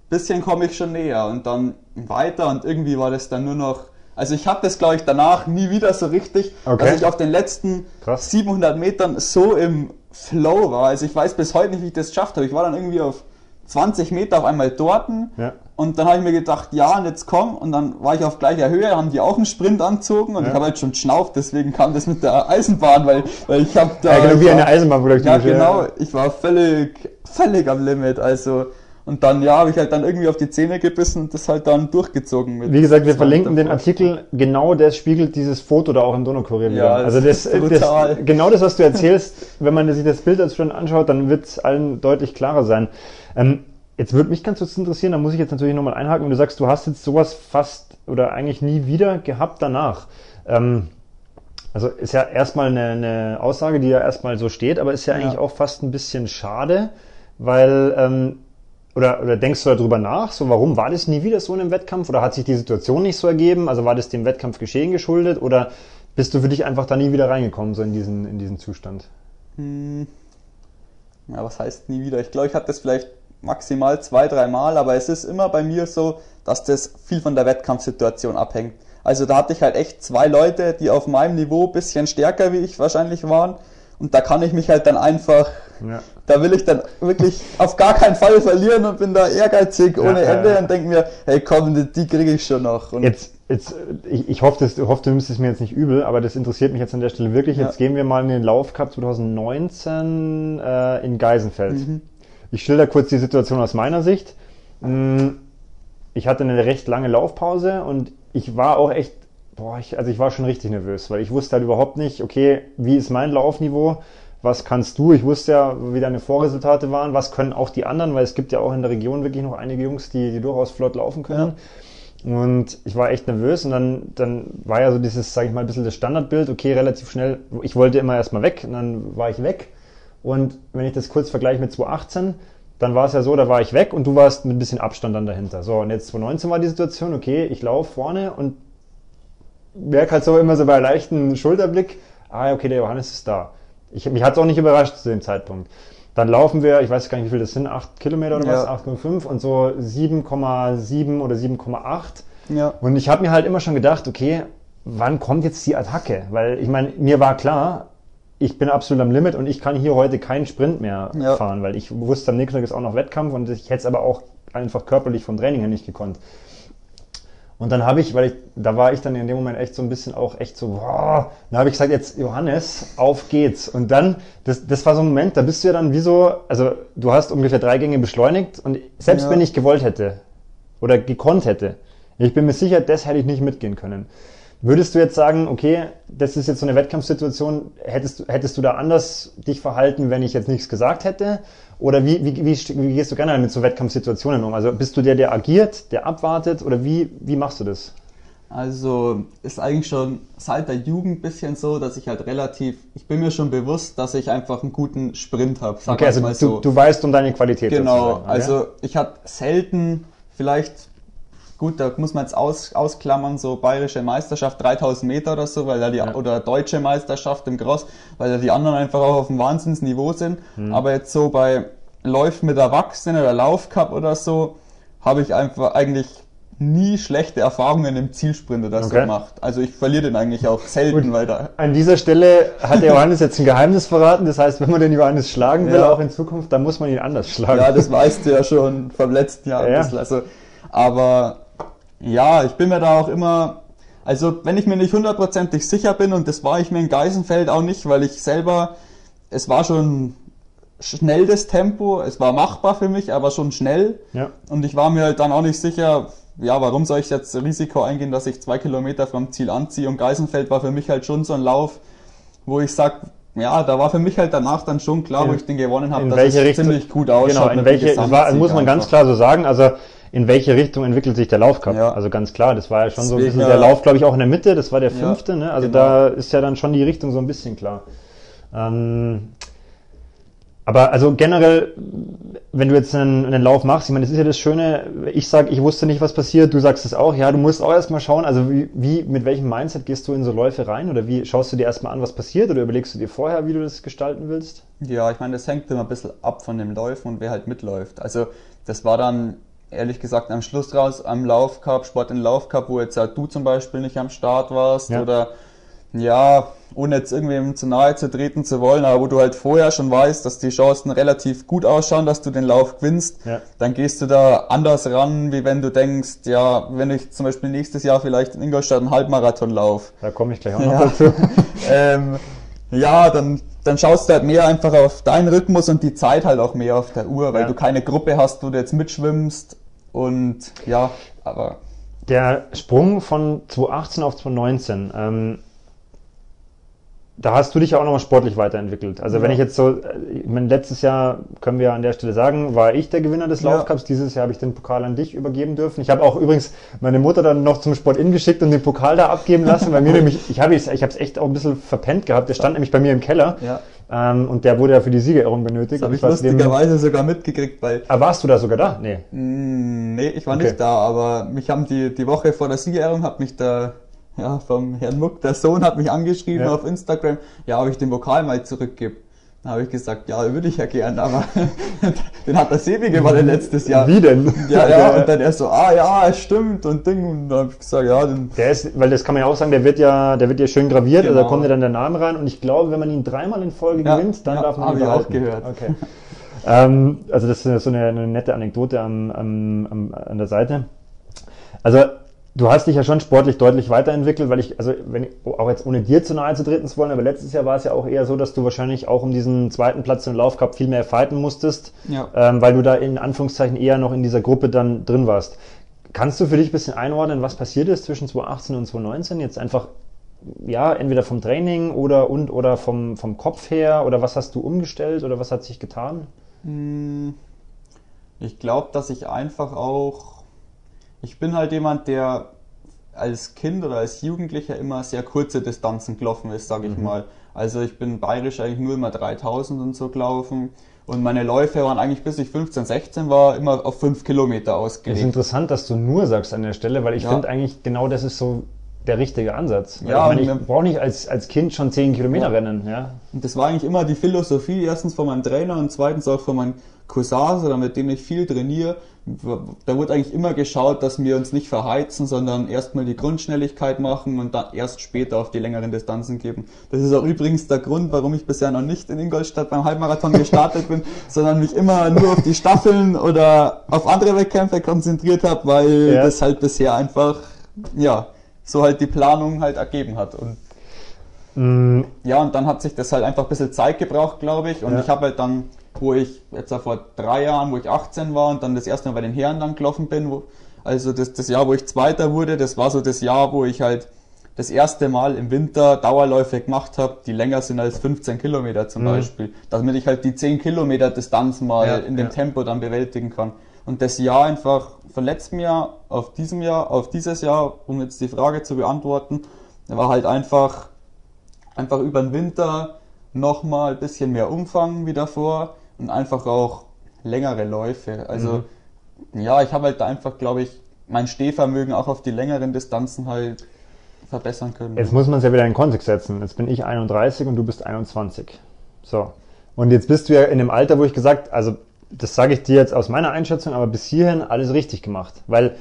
bisschen komme ich schon näher und dann weiter und irgendwie war das dann nur noch, also ich habe das glaube ich danach nie wieder so richtig, okay. dass ich auf den letzten Krass. 700 Metern so im Flow war. Also ich weiß bis heute nicht, wie ich das geschafft habe. Ich war dann irgendwie auf 20 Meter auf einmal dort ja. und dann habe ich mir gedacht, ja, und jetzt komm und dann war ich auf gleicher Höhe, haben die auch einen Sprint anzogen und ja. ich habe halt schon geschnauft, deswegen kam das mit der Eisenbahn, weil, weil ich habe da... Ja, genau wie war, eine Eisenbahn. Ja, genau, ich war völlig, völlig am Limit, also und dann, ja, habe ich halt dann irgendwie auf die Zähne gebissen und das halt dann durchgezogen. Mit Wie gesagt, wir verlinken den Artikel. Genau das spiegelt dieses Foto da auch im Donaukurier wieder. Ja, also das, das, genau das, was du erzählst, wenn man sich das Bild als schon anschaut, dann wird es allen deutlich klarer sein. Ähm, jetzt würde mich ganz kurz interessieren, da muss ich jetzt natürlich nochmal einhaken, wenn du sagst, du hast jetzt sowas fast oder eigentlich nie wieder gehabt danach. Ähm, also ist ja erstmal eine, eine Aussage, die ja erstmal so steht, aber ist ja eigentlich ja. auch fast ein bisschen schade, weil ähm, oder, oder denkst du darüber nach? So, warum war das nie wieder so in einem Wettkampf? Oder hat sich die Situation nicht so ergeben? Also war das dem Wettkampfgeschehen geschuldet? Oder bist du für dich einfach da nie wieder reingekommen, so in diesen, in diesen Zustand? Hm. Ja, was heißt nie wieder? Ich glaube, ich hatte das vielleicht maximal zwei, drei Mal, aber es ist immer bei mir so, dass das viel von der Wettkampfsituation abhängt. Also da hatte ich halt echt zwei Leute, die auf meinem Niveau bisschen stärker wie ich wahrscheinlich waren und da kann ich mich halt dann einfach, ja. da will ich dann wirklich auf gar keinen Fall verlieren und bin da ehrgeizig ohne ja, Ende ja. und denke mir, hey komm, die, die kriege ich schon noch. Und jetzt, jetzt, ich, ich hoffe, das, hoffe, du nimmst es mir jetzt nicht übel, aber das interessiert mich jetzt an der Stelle wirklich. Jetzt gehen wir mal in den Laufcup 2019 äh, in Geisenfeld. Mhm. Ich schilder kurz die Situation aus meiner Sicht. Mm, ich hatte eine recht lange Laufpause und ich war auch echt boah, ich, also ich war schon richtig nervös, weil ich wusste halt überhaupt nicht, okay, wie ist mein Laufniveau? Was kannst du? Ich wusste ja, wie deine Vorresultate waren. Was können auch die anderen? Weil es gibt ja auch in der Region wirklich noch einige Jungs, die, die durchaus flott laufen können. Ja. Und ich war echt nervös und dann, dann war ja so dieses, sage ich mal, ein bisschen das Standardbild, okay, relativ schnell, ich wollte immer erstmal weg und dann war ich weg. Und wenn ich das kurz vergleiche mit 2018, dann war es ja so, da war ich weg und du warst mit ein bisschen Abstand dann dahinter. So, und jetzt 2019 war die Situation, okay, ich laufe vorne und merke halt so immer so bei leichten Schulterblick, ah, okay, der Johannes ist da. Ich, mich hat es auch nicht überrascht zu dem Zeitpunkt. Dann laufen wir, ich weiß gar nicht, wie viel das sind, 8 Kilometer oder ja. was, 8,5 und so 7,7 oder 7,8. Ja. Und ich habe mir halt immer schon gedacht, okay, wann kommt jetzt die Attacke? Weil ich meine, mir war klar, ich bin absolut am Limit und ich kann hier heute keinen Sprint mehr ja. fahren, weil ich wusste, am nächsten Tag ist auch noch Wettkampf und ich hätte es aber auch einfach körperlich vom Training her nicht gekonnt. Und dann habe ich, weil ich, da war ich dann in dem Moment echt so ein bisschen auch echt so, boah, dann habe ich gesagt, jetzt Johannes, auf geht's. Und dann, das, das war so ein Moment, da bist du ja dann wie so, also du hast ungefähr drei Gänge beschleunigt und selbst ja. wenn ich gewollt hätte oder gekonnt hätte, ich bin mir sicher, das hätte ich nicht mitgehen können. Würdest du jetzt sagen, okay, das ist jetzt so eine Wettkampfsituation, hättest, du, hättest du da anders dich verhalten, wenn ich jetzt nichts gesagt hätte? Oder wie, wie, wie, wie gehst du gerne mit so Wettkampfsituationen um? Also bist du der, der agiert, der abwartet oder wie, wie machst du das? Also ist eigentlich schon seit der Jugend ein bisschen so, dass ich halt relativ, ich bin mir schon bewusst, dass ich einfach einen guten Sprint habe. Okay, also du, so. du weißt um deine Qualität. Genau, okay. also ich hatte selten vielleicht Gut, da muss man jetzt aus, ausklammern, so bayerische Meisterschaft 3000 Meter oder so, weil da die, ja. oder deutsche Meisterschaft im Cross, weil da die anderen einfach auch auf einem Wahnsinnsniveau sind. Mhm. Aber jetzt so bei Läufen mit Erwachsenen oder Laufcup oder so, habe ich einfach eigentlich nie schlechte Erfahrungen im Zielsprint oder so okay. gemacht. Also ich verliere den eigentlich auch selten, weil da. An dieser Stelle hat der Johannes jetzt ein Geheimnis verraten. Das heißt, wenn man den Johannes schlagen will, ja. auch in Zukunft, dann muss man ihn anders schlagen. Ja, das weißt du ja schon vom letzten Jahr. Ja. Also, aber ja, ich bin mir da auch immer, also wenn ich mir nicht hundertprozentig sicher bin, und das war ich mir in Geisenfeld auch nicht, weil ich selber, es war schon schnell das Tempo, es war machbar für mich, aber schon schnell. Ja. Und ich war mir halt dann auch nicht sicher, ja, warum soll ich jetzt Risiko eingehen, dass ich zwei Kilometer vom Ziel anziehe? Und Geisenfeld war für mich halt schon so ein Lauf, wo ich sag, ja, da war für mich halt danach dann schon klar, in, wo ich den gewonnen habe, dass es Richtung, ziemlich gut ausschaut. Genau, in welche, das war, muss man einfach. ganz klar so sagen. Also in welche Richtung entwickelt sich der Laufcup. Ja. Also ganz klar, das war ja schon Deswegen, so ein bisschen der Lauf, glaube ich, auch in der Mitte, das war der fünfte, ja, ne? Also genau. da ist ja dann schon die Richtung so ein bisschen klar. Ähm, aber also generell, wenn du jetzt einen, einen Lauf machst, ich meine, das ist ja das Schöne, ich sage, ich wusste nicht, was passiert, du sagst es auch, ja, du musst auch erstmal schauen, also wie, wie, mit welchem Mindset gehst du in so Läufe rein oder wie schaust du dir erstmal an, was passiert oder überlegst du dir vorher, wie du das gestalten willst? Ja, ich meine, das hängt immer ein bisschen ab von dem Läufen und wer halt mitläuft. Also das war dann ehrlich gesagt am Schluss raus am Laufcup, Sport in Laufcup, wo jetzt halt du zum Beispiel nicht am Start warst ja. oder ja, ohne jetzt irgendwem zu nahe zu treten zu wollen, aber wo du halt vorher schon weißt, dass die Chancen relativ gut ausschauen, dass du den Lauf gewinnst, ja. dann gehst du da anders ran, wie wenn du denkst, ja, wenn ich zum Beispiel nächstes Jahr vielleicht in Ingolstadt einen Halbmarathon lauf. Da komme ich gleich auch <laughs> noch ja. dazu. <laughs> ähm, ja, dann dann schaust du halt mehr einfach auf deinen Rhythmus und die Zeit halt auch mehr auf der Uhr, weil ja. du keine Gruppe hast, wo du jetzt mitschwimmst und ja, aber. Der Sprung von 2018 auf 2019, ähm, da hast du dich ja auch nochmal sportlich weiterentwickelt. Also ja. wenn ich jetzt so, äh, ich meine, letztes Jahr können wir an der Stelle sagen, war ich der Gewinner des Laufcups. Ja. Dieses Jahr habe ich den Pokal an dich übergeben dürfen. Ich habe auch übrigens meine Mutter dann noch zum Sport in geschickt und den Pokal da abgeben lassen, weil mir <laughs> nämlich, ich habe es ich hab's echt auch ein bisschen verpennt gehabt. Der stand nämlich bei mir im Keller. Ja. Ähm, und der wurde ja für die Siegerehrung benötigt. Das habe ich lustigerweise sogar mitgekriegt, weil. Aber ah, warst du da sogar da? Nee. Mm, nee, ich war okay. nicht da, aber mich haben die, die Woche vor der Siegerehrung hat mich da ja, vom Herrn Muck, der Sohn hat mich angeschrieben ja. auf Instagram, ja, ob ich den Vokal mal zurückgebe. Dann habe ich gesagt, ja, würde ich ja gern, aber <laughs> den hat der Sebi gewonnen letztes Jahr. Wie denn? Ja, ja, und dann er so, ah ja, es stimmt und Ding. Und dann habe ich gesagt, ja, den Der ist, weil das kann man ja auch sagen, der wird ja, der wird ja schön graviert, genau. also da genau. kommt ja dann der Name rein und ich glaube, wenn man ihn dreimal in Folge ja, gewinnt, dann ja, darf man ihn behalten. ich auch gehört. Okay. ähm, also das ist so eine, eine nette Anekdote am, am, am, an der Seite. Also Du hast dich ja schon sportlich deutlich weiterentwickelt, weil ich, also wenn auch jetzt ohne dir zu nahe zu treten zu wollen, aber letztes Jahr war es ja auch eher so, dass du wahrscheinlich auch um diesen zweiten Platz im Laufcup viel mehr fighten musstest, ja. ähm, weil du da in Anführungszeichen eher noch in dieser Gruppe dann drin warst. Kannst du für dich ein bisschen einordnen, was passiert ist zwischen 2018 und 2019? Jetzt einfach, ja, entweder vom Training oder und oder vom, vom Kopf her oder was hast du umgestellt oder was hat sich getan? Hm, ich glaube, dass ich einfach auch ich bin halt jemand, der als Kind oder als Jugendlicher immer sehr kurze Distanzen gelaufen ist, sage ich mhm. mal. Also ich bin bayerisch eigentlich nur immer 3000 und so gelaufen. Und meine Läufe waren eigentlich bis ich 15, 16 war immer auf 5 Kilometer ausgelegt. Es ist interessant, dass du nur sagst an der Stelle, weil ich ja. finde eigentlich genau das ist so der richtige Ansatz. Ja, ich, meine, ich brauche nicht als, als Kind schon 10 Kilometer ja. rennen. Ja. Und das war eigentlich immer die Philosophie, erstens von meinem Trainer und zweitens auch von meinem Cousins oder mit dem ich viel trainiere. Da wurde eigentlich immer geschaut, dass wir uns nicht verheizen, sondern erstmal die Grundschnelligkeit machen und dann erst später auf die längeren Distanzen geben. Das ist auch übrigens der Grund, warum ich bisher noch nicht in Ingolstadt beim Halbmarathon gestartet bin, <laughs> sondern mich immer nur auf die Staffeln oder auf andere Wettkämpfe konzentriert habe, weil ja. das halt bisher einfach, ja, so halt die Planung halt ergeben hat. Und mm. ja, und dann hat sich das halt einfach ein bisschen Zeit gebraucht, glaube ich. Und ja. ich habe halt dann, wo ich jetzt vor drei Jahren, wo ich 18 war und dann das erste Mal bei den Herren dann gelaufen bin, wo, also das, das Jahr, wo ich Zweiter wurde, das war so das Jahr, wo ich halt das erste Mal im Winter Dauerläufe gemacht habe, die länger sind als 15 Kilometer zum mhm. Beispiel. Damit ich halt die 10 Kilometer Distanz mal ja, in dem ja. Tempo dann bewältigen kann. Und das Jahr einfach von letztem Jahr auf diesem Jahr, auf dieses Jahr, um jetzt die Frage zu beantworten, war halt einfach, einfach über den Winter nochmal ein bisschen mehr Umfang wie davor und einfach auch längere Läufe. Also, mhm. ja, ich habe halt da einfach, glaube ich, mein Stehvermögen auch auf die längeren Distanzen halt verbessern können. Jetzt muss man es ja wieder in Kontext setzen. Jetzt bin ich 31 und du bist 21. So. Und jetzt bist du ja in dem Alter, wo ich gesagt, also das sage ich dir jetzt aus meiner Einschätzung, aber bis hierhin alles richtig gemacht. Weil,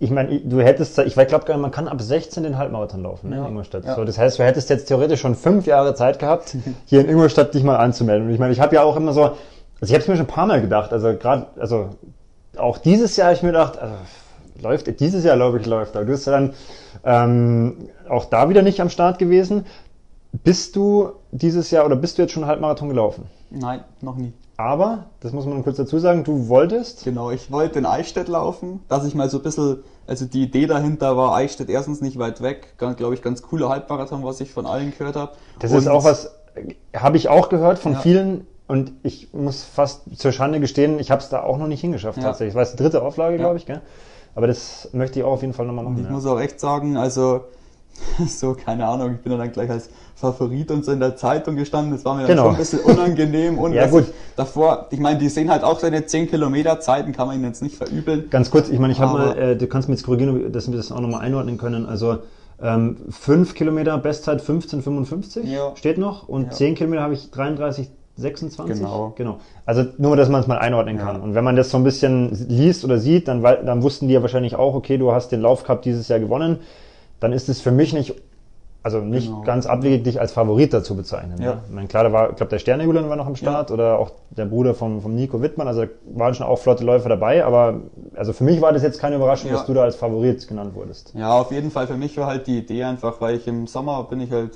ich meine, du hättest, ich glaube, man kann ab 16 den Halbmarathon laufen ne, ja. in Ingolstadt. Ja. So, das heißt, du hättest jetzt theoretisch schon fünf Jahre Zeit gehabt, <laughs> hier in Ingolstadt dich mal anzumelden. Und ich meine, ich habe ja auch immer so, also ich habe es mir schon ein paar Mal gedacht, also gerade, also auch dieses Jahr habe ich mir gedacht, also, läuft, dieses Jahr glaube ich läuft, aber du bist ja dann ähm, auch da wieder nicht am Start gewesen. Bist du dieses Jahr oder bist du jetzt schon Halbmarathon gelaufen? Nein, noch nie. Aber, das muss man kurz dazu sagen, du wolltest? Genau, ich wollte in Eichstätt laufen, dass ich mal so ein bisschen, also die Idee dahinter war, Eichstätt erstens nicht weit weg, glaube ich, ganz cooler Halbmarathon, was ich von allen gehört habe. Das und ist auch was, habe ich auch gehört von ja. vielen und ich muss fast zur Schande gestehen, ich habe es da auch noch nicht hingeschafft ja. tatsächlich. Das war die dritte Auflage, ja. glaube ich, gell? Aber das möchte ich auch auf jeden Fall nochmal machen. Und ich muss auch echt sagen, also <laughs> so, keine Ahnung, ich bin dann gleich als Favorit und so in der Zeitung gestanden. Das war mir genau. dann schon ein bisschen unangenehm. <laughs> Und ja, gut. davor, ich meine, die sehen halt auch seine 10 Kilometer Zeiten, kann man ihnen jetzt nicht verübeln. Ganz kurz, ich meine, ich habe mal, äh, du kannst mir jetzt korrigieren, dass wir das auch nochmal einordnen können. Also, ähm, 5 Kilometer Bestzeit 15,55 ja. steht noch und ja. 10 Kilometer habe ich 33, 26? Genau. genau. Also nur, dass man es mal einordnen kann. Ja. Und wenn man das so ein bisschen liest oder sieht, dann, dann wussten die ja wahrscheinlich auch, okay, du hast den Laufcup dieses Jahr gewonnen dann ist es für mich nicht, also nicht genau. ganz abwegig, dich als Favorit dazu bezeichnen. Ja. Ne? Ich meine, klar, da war, ich glaube, der Sternejulian war noch am Start ja. oder auch der Bruder vom, vom Nico Wittmann, also da waren schon auch flotte Läufer dabei, aber also für mich war das jetzt keine Überraschung, ja. dass du da als Favorit genannt wurdest. Ja, auf jeden Fall. Für mich war halt die Idee einfach, weil ich im Sommer bin ich halt,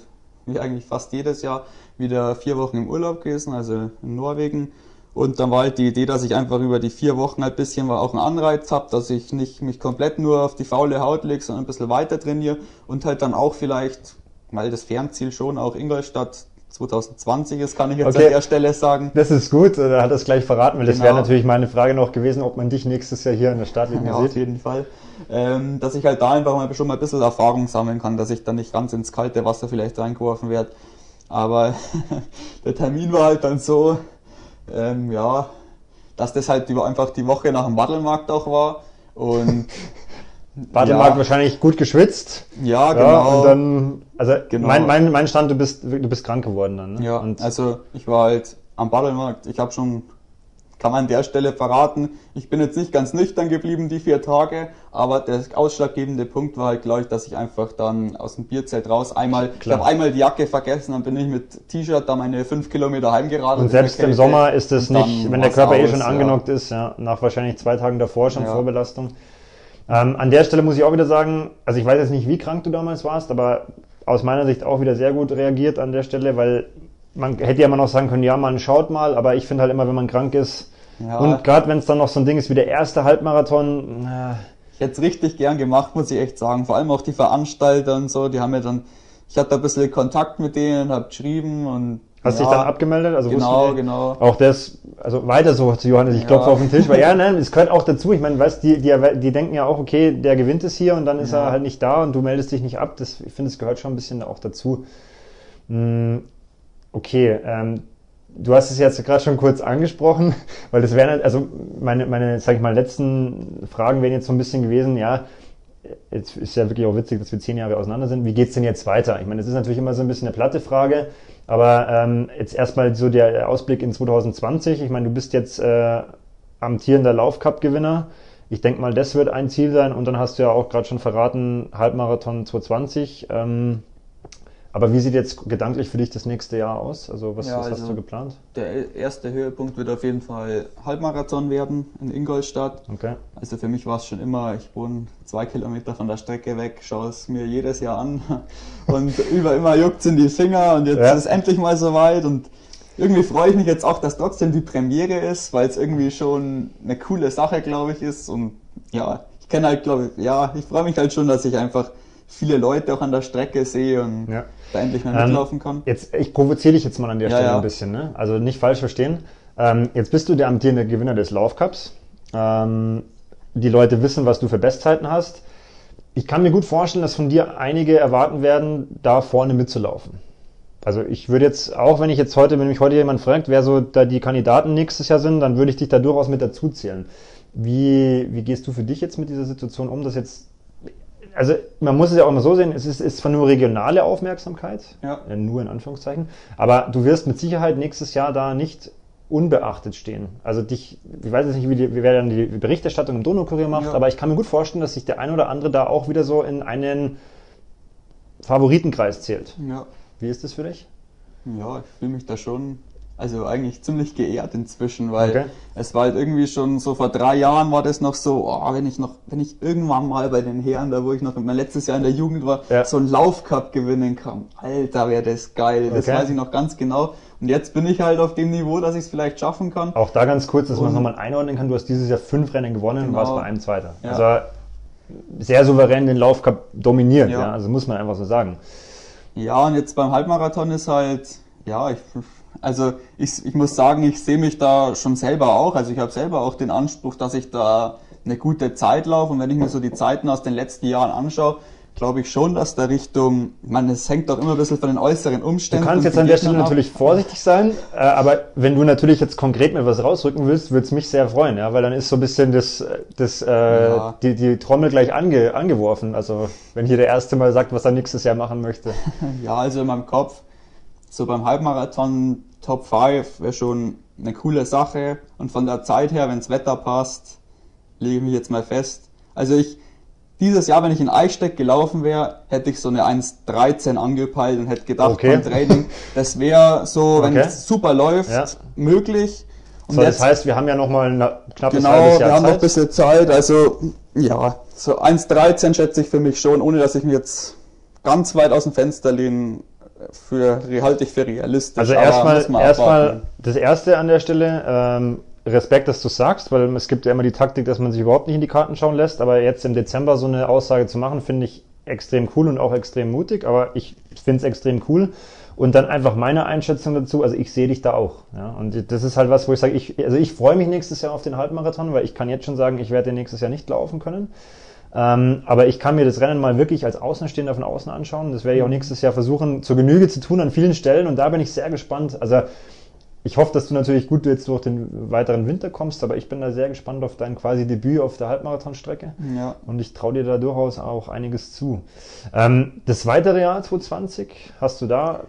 wie eigentlich fast jedes Jahr, wieder vier Wochen im Urlaub gewesen, also in Norwegen und dann war halt die Idee, dass ich einfach über die vier Wochen halt bisschen auch einen Anreiz habe, dass ich nicht mich komplett nur auf die faule Haut lege, sondern ein bisschen weiter trainiere und halt dann auch vielleicht, weil das Fernziel schon auch Ingolstadt 2020 ist, kann ich jetzt okay. an der Stelle sagen. Das ist gut, da hat es gleich verraten, weil genau. das wäre natürlich meine Frage noch gewesen, ob man dich nächstes Jahr hier in der Startlinie ja, sieht. Auf jeden Fall. Ähm, dass ich halt da einfach mal schon mal ein bisschen Erfahrung sammeln kann, dass ich dann nicht ganz ins kalte Wasser vielleicht reingeworfen werde. Aber <laughs> der Termin war halt dann so, ähm, ja, dass das halt einfach die Woche nach dem Waddelmarkt auch war. Und <laughs> Waddelmarkt ja. wahrscheinlich gut geschwitzt. Ja, genau. Ja, und dann, also genau. mein, mein, mein Stand, du bist, du bist krank geworden dann. Ne? Ja, und also ich war halt am Waddelmarkt. Ich habe schon kann man an der Stelle verraten. Ich bin jetzt nicht ganz nüchtern geblieben, die vier Tage, aber der ausschlaggebende Punkt war halt, glaube ich, dass ich einfach dann aus dem Bierzelt raus einmal, Klar. ich habe einmal die Jacke vergessen, dann bin ich mit T-Shirt da meine fünf Kilometer heimgeradelt. Und selbst im Sommer ist es nicht, wenn der Körper eh aus, eh schon angenockt ja. ist, ja, nach wahrscheinlich zwei Tagen davor schon. Vorbelastung. Ähm, an der Stelle muss ich auch wieder sagen, also ich weiß jetzt nicht, wie krank du damals warst, aber aus meiner Sicht auch wieder sehr gut reagiert an der Stelle, weil man hätte ja immer noch sagen können, ja, man schaut mal, aber ich finde halt immer, wenn man krank ist, ja. Und gerade wenn es dann noch so ein Ding ist wie der erste Halbmarathon. Äh, ich hätte es richtig gern gemacht, muss ich echt sagen. Vor allem auch die Veranstalter und so, die haben ja dann, ich hatte ein bisschen Kontakt mit denen, habe geschrieben und Hast ja, dich dann abgemeldet? Also genau, genau. Auch das, also weiter so zu Johannes, ich ja. klopfe auf den Tisch, weil ja, <laughs> nein, es gehört auch dazu. Ich meine, weißt die, die, die denken ja auch, okay, der gewinnt es hier und dann ist ja. er halt nicht da und du meldest dich nicht ab. Das, ich finde, es gehört schon ein bisschen auch dazu. Hm, okay, ähm, du hast es jetzt gerade schon kurz angesprochen, <laughs> weil das wären, also meine, meine, sag ich mal, letzten Fragen wären jetzt so ein bisschen gewesen, ja, jetzt ist ja wirklich auch witzig, dass wir zehn Jahre auseinander sind. Wie geht's denn jetzt weiter? Ich meine, das ist natürlich immer so ein bisschen eine platte Frage, aber ähm, jetzt erstmal so der Ausblick in 2020. Ich meine, du bist jetzt äh, amtierender Laufcup-Gewinner. Ich denke mal, das wird ein Ziel sein und dann hast du ja auch gerade schon verraten, Halbmarathon 2020. Ähm, aber wie sieht jetzt gedanklich für dich das nächste Jahr aus? Also was, ja, was also hast du geplant? Der erste Höhepunkt wird auf jeden Fall Halbmarathon werden in Ingolstadt. Okay. Also für mich war es schon immer, ich wohne zwei Kilometer von der Strecke weg, schaue es mir jedes Jahr an <laughs> und über immer juckt es in die Finger und jetzt ja. ist es endlich mal soweit und irgendwie freue ich mich jetzt auch, dass trotzdem die Premiere ist, weil es irgendwie schon eine coole Sache, glaube ich, ist und ja, ich kenne halt, glaube ich, ja, ich freue mich halt schon, dass ich einfach viele Leute auch an der Strecke sehe und ja da endlich mal mitlaufen ähm, kann. Jetzt, ich provoziere dich jetzt mal an der ja, Stelle ja. ein bisschen, ne? Also nicht falsch verstehen. Ähm, jetzt bist du der amtierende Gewinner des Laufcups. Ähm, die Leute wissen, was du für Bestzeiten hast. Ich kann mir gut vorstellen, dass von dir einige erwarten werden, da vorne mitzulaufen. Also ich würde jetzt, auch wenn ich jetzt heute, wenn mich heute jemand fragt, wer so da die Kandidaten nächstes Jahr sind, dann würde ich dich da durchaus mit dazu zählen. Wie, wie gehst du für dich jetzt mit dieser Situation um, dass jetzt also man muss es ja auch immer so sehen, es ist, ist zwar nur regionale Aufmerksamkeit, ja. Nur in Anführungszeichen, aber du wirst mit Sicherheit nächstes Jahr da nicht unbeachtet stehen. Also dich, ich weiß jetzt nicht, wie, die, wie wer dann die Berichterstattung im Donaukurier macht, ja. aber ich kann mir gut vorstellen, dass sich der ein oder andere da auch wieder so in einen Favoritenkreis zählt. Ja. Wie ist das für dich? Ja, ich fühle mich da schon also eigentlich ziemlich geehrt inzwischen, weil okay. es war halt irgendwie schon so vor drei Jahren war das noch so, oh, wenn ich noch, wenn ich irgendwann mal bei den Herren, da wo ich noch mein letztes Jahr in der Jugend war, ja. so ein Laufcup gewinnen kann. Alter, wäre das geil. Okay. Das weiß ich noch ganz genau. Und jetzt bin ich halt auf dem Niveau, dass ich es vielleicht schaffen kann. Auch da ganz kurz, dass man es nochmal einordnen kann. Du hast dieses Jahr fünf Rennen gewonnen genau. und warst bei einem Zweiter. Ja. Also sehr souverän den Laufcup dominiert, ja. ja. Also muss man einfach so sagen. Ja, und jetzt beim Halbmarathon ist halt, ja, ich also ich, ich muss sagen, ich sehe mich da schon selber auch. Also ich habe selber auch den Anspruch, dass ich da eine gute Zeit laufe. Und wenn ich mir so die Zeiten aus den letzten Jahren anschaue, glaube ich schon, dass da Richtung, ich meine, es hängt doch immer ein bisschen von den äußeren Umständen. Du kannst jetzt an der Stelle natürlich vorsichtig sein, äh, aber wenn du natürlich jetzt konkret mir was rausrücken willst, würde es mich sehr freuen, ja, weil dann ist so ein bisschen das, das, äh, ja. die, die Trommel gleich ange, angeworfen. Also wenn hier der Erste mal sagt, was er nächstes Jahr machen möchte. <laughs> ja, also in meinem Kopf, so beim Halbmarathon Top 5 wäre schon eine coole Sache. Und von der Zeit her, wenn das Wetter passt, lege ich mich jetzt mal fest. Also ich, dieses Jahr, wenn ich in Eichstätt gelaufen wäre, hätte ich so eine 1,13 angepeilt und hätte gedacht okay. beim Training, das wäre so, wenn okay. es super läuft, ja. möglich. Und so, jetzt, das heißt, wir haben ja noch mal ein knappes genau, halbes Jahr wir haben noch ein bisschen Zeit. Also ja, so 1,13 schätze ich für mich schon, ohne dass ich mich jetzt ganz weit aus dem Fenster lehne, für, halte ich für realistisch. Also erstmal, erstmal das erste an der Stelle, ähm, Respekt, dass du sagst, weil es gibt ja immer die Taktik, dass man sich überhaupt nicht in die Karten schauen lässt, aber jetzt im Dezember so eine Aussage zu machen, finde ich extrem cool und auch extrem mutig, aber ich finde es extrem cool. Und dann einfach meine Einschätzung dazu, also ich sehe dich da auch. Ja? Und das ist halt was, wo ich sage, ich, also ich freue mich nächstes Jahr auf den Halbmarathon, weil ich kann jetzt schon sagen, ich werde nächstes Jahr nicht laufen können. Ähm, aber ich kann mir das Rennen mal wirklich als Außenstehender von außen anschauen. Das werde ich auch nächstes Jahr versuchen, zur Genüge zu tun an vielen Stellen. Und da bin ich sehr gespannt. Also ich hoffe, dass du natürlich gut jetzt durch den weiteren Winter kommst, aber ich bin da sehr gespannt auf dein quasi Debüt auf der Halbmarathonstrecke. Ja. Und ich traue dir da durchaus auch einiges zu. Ähm, das weitere Jahr 2020, hast du da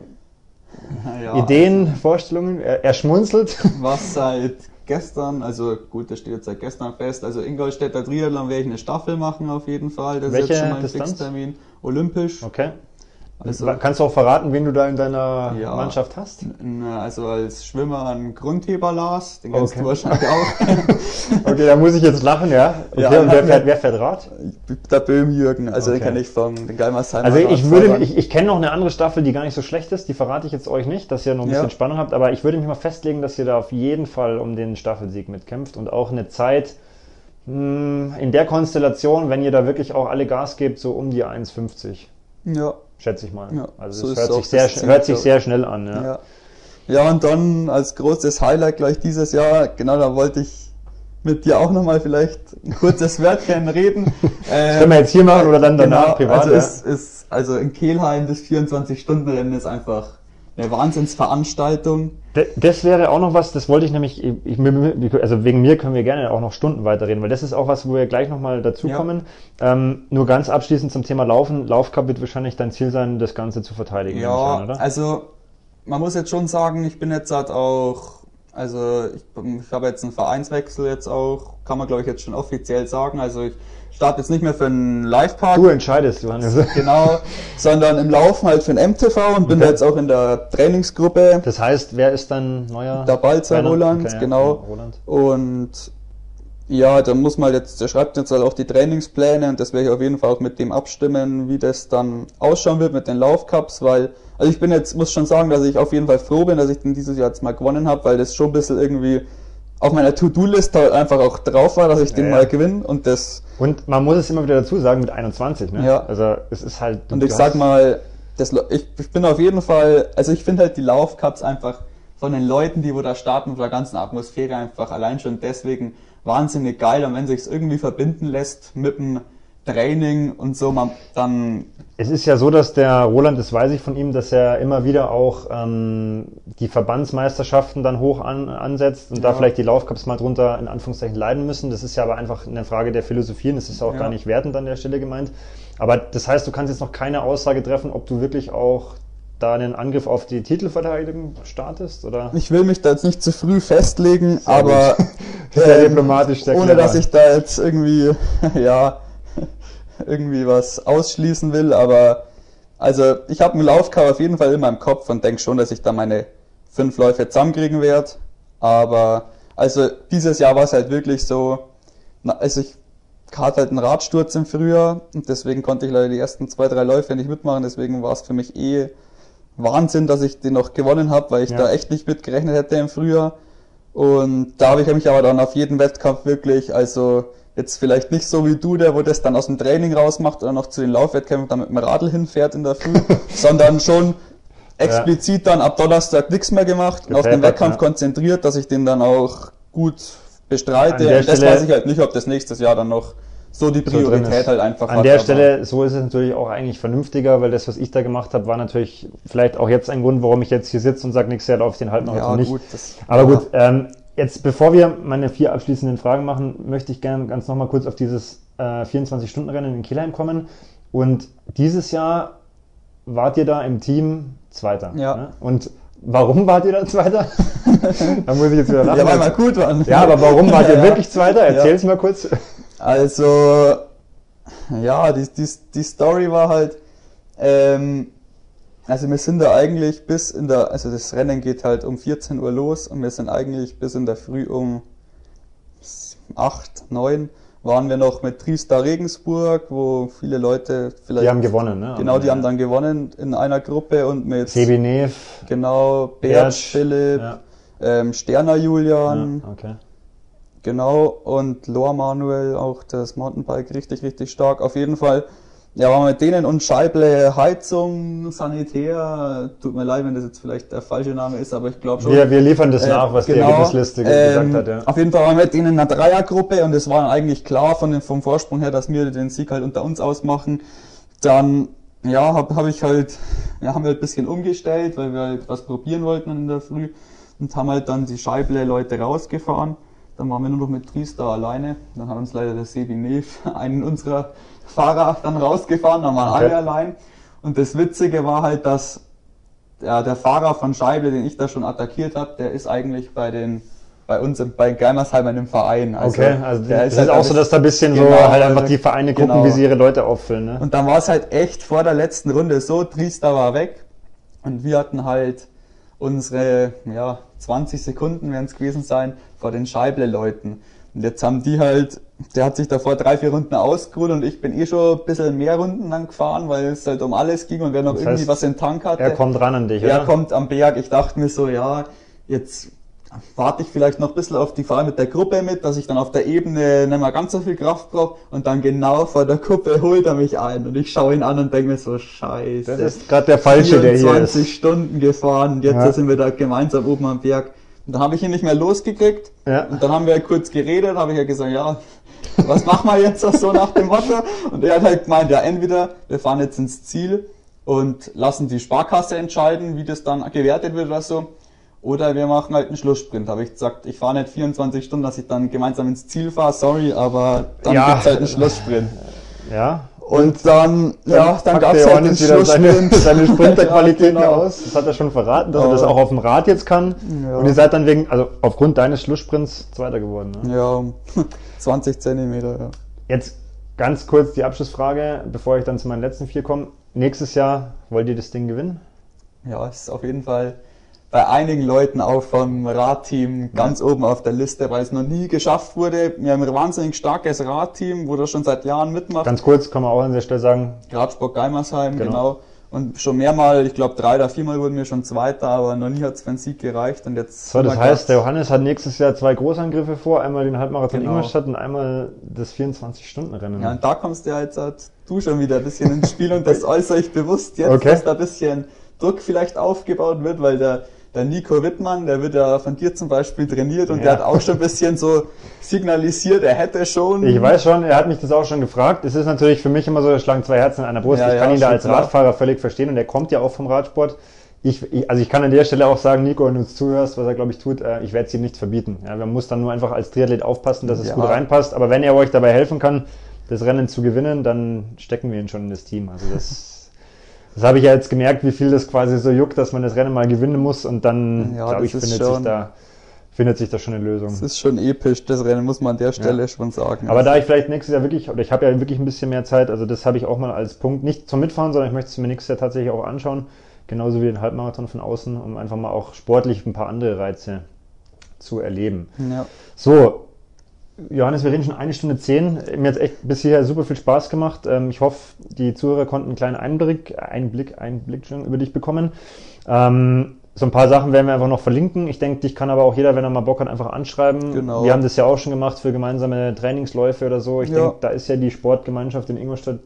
<laughs> ja, Ideen, also, Vorstellungen? Er, er schmunzelt. Was seit gestern, also gut, das steht jetzt seit gestern fest, also Ingolstädter Triathlon werde ich eine Staffel machen auf jeden Fall. Das Welche ist jetzt schon mein Fixtermin. Olympisch. Okay. Also, Kannst du auch verraten, wen du da in deiner ja, Mannschaft hast? Also als Schwimmer ein Grundheber Lars, den kennst okay. du wahrscheinlich auch. <laughs> okay, da muss ich jetzt lachen, ja. Okay, ja, und wer fährt, wer fährt Rad? Der Böhm Jürgen, also okay. den kenne ich von den Geilmersheimer Also ich würde, ich, ich kenne noch eine andere Staffel, die gar nicht so schlecht ist, die verrate ich jetzt euch nicht, dass ihr noch ein bisschen ja. Spannung habt, aber ich würde mich mal festlegen, dass ihr da auf jeden Fall um den Staffelsieg mitkämpft und auch eine Zeit, hm, in der Konstellation, wenn ihr da wirklich auch alle Gas gebt, so um die 1,50. Ja schätze ich mal. Ja, also so das hört, sich sehr, hört sich sehr schnell an. Ja. ja. Ja. und dann als großes Highlight gleich dieses Jahr, genau da wollte ich mit dir auch nochmal vielleicht ein kurzes Wörtchen reden. <laughs> ähm, können wir jetzt hier machen oder dann danach genau, privat? Also, ja. ist, ist, also in Kehlheim das 24-Stunden-Rennen ist einfach eine Wahnsinnsveranstaltung. Das wäre auch noch was, das wollte ich nämlich, ich, also wegen mir können wir gerne auch noch Stunden weiterreden, weil das ist auch was, wo wir gleich nochmal dazukommen. Ja. Ähm, nur ganz abschließend zum Thema Laufen. Laufcup wird wahrscheinlich dein Ziel sein, das Ganze zu verteidigen. Ja, an, also man muss jetzt schon sagen, ich bin jetzt halt auch, also ich, ich habe jetzt einen Vereinswechsel jetzt auch, kann man glaube ich jetzt schon offiziell sagen. Also ich starte jetzt nicht mehr für einen Live-Park. Du entscheidest, Johannes. <laughs> Genau, sondern im Laufen halt für ein MTV und bin okay. jetzt auch in der Trainingsgruppe. Das heißt, wer ist dann neuer? Der Balzer Roland, okay, genau. Roland. Und ja, da muss man jetzt, der schreibt jetzt halt auch die Trainingspläne und das werde ich auf jeden Fall auch mit dem abstimmen, wie das dann ausschauen wird mit den Laufcups, weil, also ich bin jetzt, muss schon sagen, dass ich auf jeden Fall froh bin, dass ich den dieses Jahr jetzt mal gewonnen habe, weil das schon ein bisschen irgendwie auf meiner To-Do-Liste halt einfach auch drauf war, dass ich den ja, mal gewinne und das. Und man muss es immer wieder dazu sagen mit 21, ne? Ja. Also es ist halt. Und ich sag mal, das, ich, ich bin auf jeden Fall, also ich finde halt die Laufcups einfach von den Leuten, die wo da starten, von der ganzen Atmosphäre einfach allein schon deswegen wahnsinnig geil und wenn sich irgendwie verbinden lässt mit dem Training und so, man, dann. Es ist ja so, dass der Roland, das weiß ich von ihm, dass er immer wieder auch ähm, die Verbandsmeisterschaften dann hoch an, ansetzt und ja. da vielleicht die Laufcups mal drunter in Anführungszeichen leiden müssen. Das ist ja aber einfach eine Frage der Philosophie und das ist auch ja. gar nicht wertend an der Stelle gemeint. Aber das heißt, du kannst jetzt noch keine Aussage treffen, ob du wirklich auch da einen Angriff auf die Titelverteidigung startest? Oder? Ich will mich da jetzt nicht zu früh festlegen, sehr aber <laughs> sehr ähm, diplomatisch, sehr ohne dass ich da jetzt irgendwie <laughs> ja <laughs> irgendwie was ausschließen will, aber also ich habe einen Laufcover auf jeden Fall in meinem Kopf und denke schon, dass ich da meine fünf Läufe zusammenkriegen werde. Aber also dieses Jahr war es halt wirklich so, also ich hatte halt einen Radsturz im Frühjahr und deswegen konnte ich leider die ersten zwei, drei Läufe nicht mitmachen. Deswegen war es für mich eh Wahnsinn, dass ich den noch gewonnen habe, weil ich ja. da echt nicht mitgerechnet hätte im Frühjahr. Und da habe ich mich aber dann auf jeden Wettkampf wirklich, also jetzt vielleicht nicht so wie du, der wo das dann aus dem Training rausmacht oder noch zu den Laufwettkämpfen dann mit dem Radl hinfährt in der Früh, <laughs> sondern schon explizit dann ab Donnerstag nichts mehr gemacht und auf den Wettkampf ja. konzentriert, dass ich den dann auch gut bestreite. Und das weiß ich halt nicht, ob das nächstes Jahr dann noch so die Priorität so halt einfach An der Stelle, so ist es natürlich auch eigentlich vernünftiger, weil das, was ich da gemacht habe, war natürlich vielleicht auch jetzt ein Grund, warum ich jetzt hier sitze und sage, nächstes Jahr ich den Halbmarathon ja, nicht. Gut, das, Aber ja. gut, ähm, jetzt bevor wir meine vier abschließenden Fragen machen, möchte ich gerne ganz nochmal kurz auf dieses äh, 24-Stunden-Rennen in Kielheim kommen. Und dieses Jahr wart ihr da im Team Zweiter. Ja. Ne? Und Warum wart ihr da Zweiter? <laughs> da muss ich jetzt wieder lachen. Ja, weil wir gut waren. Ja, aber warum wart ihr <laughs> ja, wirklich Zweiter? Erzähl's ja. mal kurz. Also, ja, die, die, die Story war halt, ähm, also wir sind da eigentlich bis in der, also das Rennen geht halt um 14 Uhr los und wir sind eigentlich bis in der Früh um 8, 9 waren wir noch mit Triestar Regensburg, wo viele Leute vielleicht. Die haben gewonnen, ne? Genau, die haben dann gewonnen in einer Gruppe und mit. Sebi Nev. Genau, Bert, Philipp, ja. ähm, Sterner Julian. Ja, okay. Genau, und Loa Manuel, auch das Mountainbike, richtig, richtig stark. Auf jeden Fall, ja, waren wir mit denen und Scheible Heizung, Sanitär. Tut mir leid, wenn das jetzt vielleicht der falsche Name ist, aber ich glaube schon. Wir, wir liefern das äh, nach, was genau, die Ergebnisliste ähm, gesagt hat, ja. Auf jeden Fall waren wir mit denen in einer Dreiergruppe und es war eigentlich klar von dem, vom Vorsprung her, dass wir den Sieg halt unter uns ausmachen. Dann, ja, habe hab ich halt, ja, haben wir halt ein bisschen umgestellt, weil wir halt was probieren wollten in der Früh und haben halt dann die Scheible Leute rausgefahren. Dann waren wir nur noch mit Tries da alleine. Dann hat uns leider der Sebi Neef, <laughs> einen unserer Fahrer, dann rausgefahren. Dann waren okay. alle allein. Und das Witzige war halt, dass ja, der Fahrer von Scheibe, den ich da schon attackiert habe, der ist eigentlich bei den bei uns bei Geimersheim in dem Verein. Also okay, also der ist, halt auch so, dass da ein bisschen genau, so halt einfach die Vereine gucken, genau. wie sie ihre Leute auffüllen. Ne? Und dann war es halt echt vor der letzten Runde so, Triester war weg und wir hatten halt unsere ja, 20 Sekunden werden es gewesen sein vor den Scheible-Leuten. Und jetzt haben die halt, der hat sich davor drei, vier Runden ausgeruht und ich bin eh schon ein bisschen mehr Runden dann gefahren, weil es halt um alles ging und wer noch das irgendwie was im Tank hatte. Er kommt ran an dich, Er oder? kommt am Berg. Ich dachte mir so, ja, jetzt warte ich vielleicht noch ein bisschen auf die Fahrt mit der Gruppe mit, dass ich dann auf der Ebene nicht mehr ganz so viel Kraft brauche und dann genau vor der Kuppe holt er mich ein und ich schaue ihn an und denke mir so, scheiße. Das ist gerade der Falsche, der hier ist. 20 Stunden gefahren und jetzt ja. sind wir da gemeinsam oben am Berg. Und dann habe ich ihn nicht mehr losgekriegt ja. und dann haben wir kurz geredet, habe ich ja gesagt, ja, was machen wir jetzt so nach dem Motto? Und er hat halt gemeint, ja, entweder wir fahren jetzt ins Ziel und lassen die Sparkasse entscheiden, wie das dann gewertet wird oder so. Oder wir machen halt einen Schlusssprint. Habe ich gesagt, ich fahre nicht 24 Stunden, dass ich dann gemeinsam ins Ziel fahre, sorry, aber dann ja. gibt's halt einen Schlusssprint. Ja. Und dann, ja, dann gab es halt den Schlusssprint. Seine, seine <laughs> Sprinterqualitäten ja, genau. aus. Das hat er schon verraten, dass oh. er das auch auf dem Rad jetzt kann. Ja. Und ihr seid dann wegen, also aufgrund deines Schlusssprints Zweiter geworden. Ne? Ja, <laughs> 20 Zentimeter, ja. Jetzt ganz kurz die Abschlussfrage, bevor ich dann zu meinen letzten vier komme. Nächstes Jahr wollt ihr das Ding gewinnen? Ja, es ist auf jeden Fall bei einigen Leuten auch vom Radteam ganz ja. oben auf der Liste, weil es noch nie geschafft wurde. Wir haben ein wahnsinnig starkes Radteam, wo das schon seit Jahren mitmacht. Ganz kurz kann man auch an der Stelle sagen. Radsport Geimersheim, genau. genau. Und schon mehrmal, ich glaube drei oder viermal wurden wir schon Zweiter, aber noch nie hat es für einen Sieg gereicht. Und jetzt so, das heißt, der Johannes hat nächstes Jahr zwei Großangriffe vor, einmal den Halbmarathon genau. Ingolstadt und einmal das 24-Stunden-Rennen. Ja, und da kommst du ja jetzt halt, du schon wieder ein bisschen ins Spiel und das <laughs> äußere ich bewusst jetzt, okay. dass da ein bisschen Druck vielleicht aufgebaut wird, weil der der Nico Wittmann, der wird ja von dir zum Beispiel trainiert und ja. der hat auch schon ein bisschen so signalisiert, er hätte schon. Ich weiß schon, er hat mich das auch schon gefragt. Es ist natürlich für mich immer so, da schlagen zwei Herzen in einer Brust. Ja, ich kann ja, ihn da als klar. Radfahrer völlig verstehen und er kommt ja auch vom Radsport. Ich, ich, also ich kann an der Stelle auch sagen, Nico, wenn du uns zuhörst, was er glaube ich tut, äh, ich werde es ihm nicht verbieten. Ja, man muss dann nur einfach als Triathlet aufpassen, dass es gut reinpasst. Aber wenn er euch dabei helfen kann, das Rennen zu gewinnen, dann stecken wir ihn schon in das Team. Also das das habe ich ja jetzt gemerkt, wie viel das quasi so juckt, dass man das Rennen mal gewinnen muss und dann, ja, glaube ich, findet sich da findet sich da schon eine Lösung. Das ist schon episch, das Rennen muss man an der Stelle ja. schon sagen. Aber also. da ich vielleicht nächstes Jahr wirklich, oder ich habe ja wirklich ein bisschen mehr Zeit, also das habe ich auch mal als Punkt, nicht zum Mitfahren, sondern ich möchte es mir nächstes Jahr tatsächlich auch anschauen, genauso wie den Halbmarathon von außen, um einfach mal auch sportlich ein paar andere Reize zu erleben. Ja. So, Johannes, wir reden schon eine Stunde zehn. Mir hat echt bis hierher super viel Spaß gemacht. Ähm, ich hoffe, die Zuhörer konnten einen kleinen Einblick, Einblick, Einblick schon über dich bekommen. Ähm, so ein paar Sachen werden wir einfach noch verlinken. Ich denke, dich kann aber auch jeder, wenn er mal Bock hat, einfach anschreiben. Genau. Wir haben das ja auch schon gemacht für gemeinsame Trainingsläufe oder so. Ich ja. denke, da ist ja die Sportgemeinschaft in Ingolstadt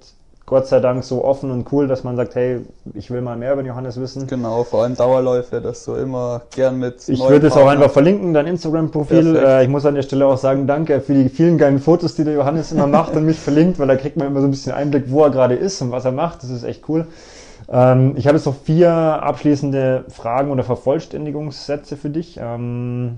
Gott sei Dank so offen und cool, dass man sagt, hey, ich will mal mehr über Johannes wissen. Genau, vor allem Dauerläufe, dass du immer gern mit. Ich würde es auch einfach verlinken, dein Instagram-Profil. Äh, ich muss an der Stelle auch sagen, danke für die vielen geilen Fotos, die der Johannes immer macht und mich verlinkt, weil da kriegt man immer so ein bisschen Einblick, wo er gerade ist und was er macht. Das ist echt cool. Ähm, ich habe jetzt noch vier abschließende Fragen oder Vervollständigungssätze für dich. Ähm,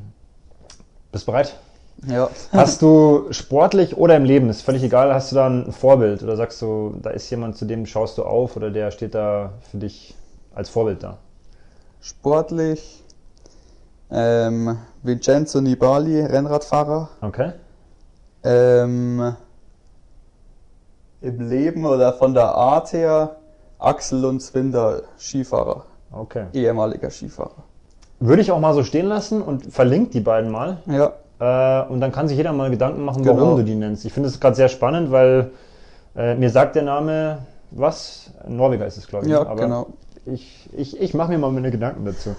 bist bereit? Ja. Hast du sportlich oder im Leben, ist völlig egal, hast du da ein Vorbild oder sagst du, da ist jemand, zu dem schaust du auf oder der steht da für dich als Vorbild da? Sportlich ähm, Vincenzo Nibali, Rennradfahrer. Okay. Ähm, Im Leben oder von der Art her Axel und Zwinder, Skifahrer. Okay. Ehemaliger Skifahrer. Würde ich auch mal so stehen lassen und verlinkt die beiden mal. Ja. Äh, und dann kann sich jeder mal Gedanken machen, genau. warum du die nennst. Ich finde es gerade sehr spannend, weil äh, mir sagt der Name was? Norweger ist es, glaube ich. Ja, aber genau. Ich, ich, ich mache mir mal meine Gedanken dazu.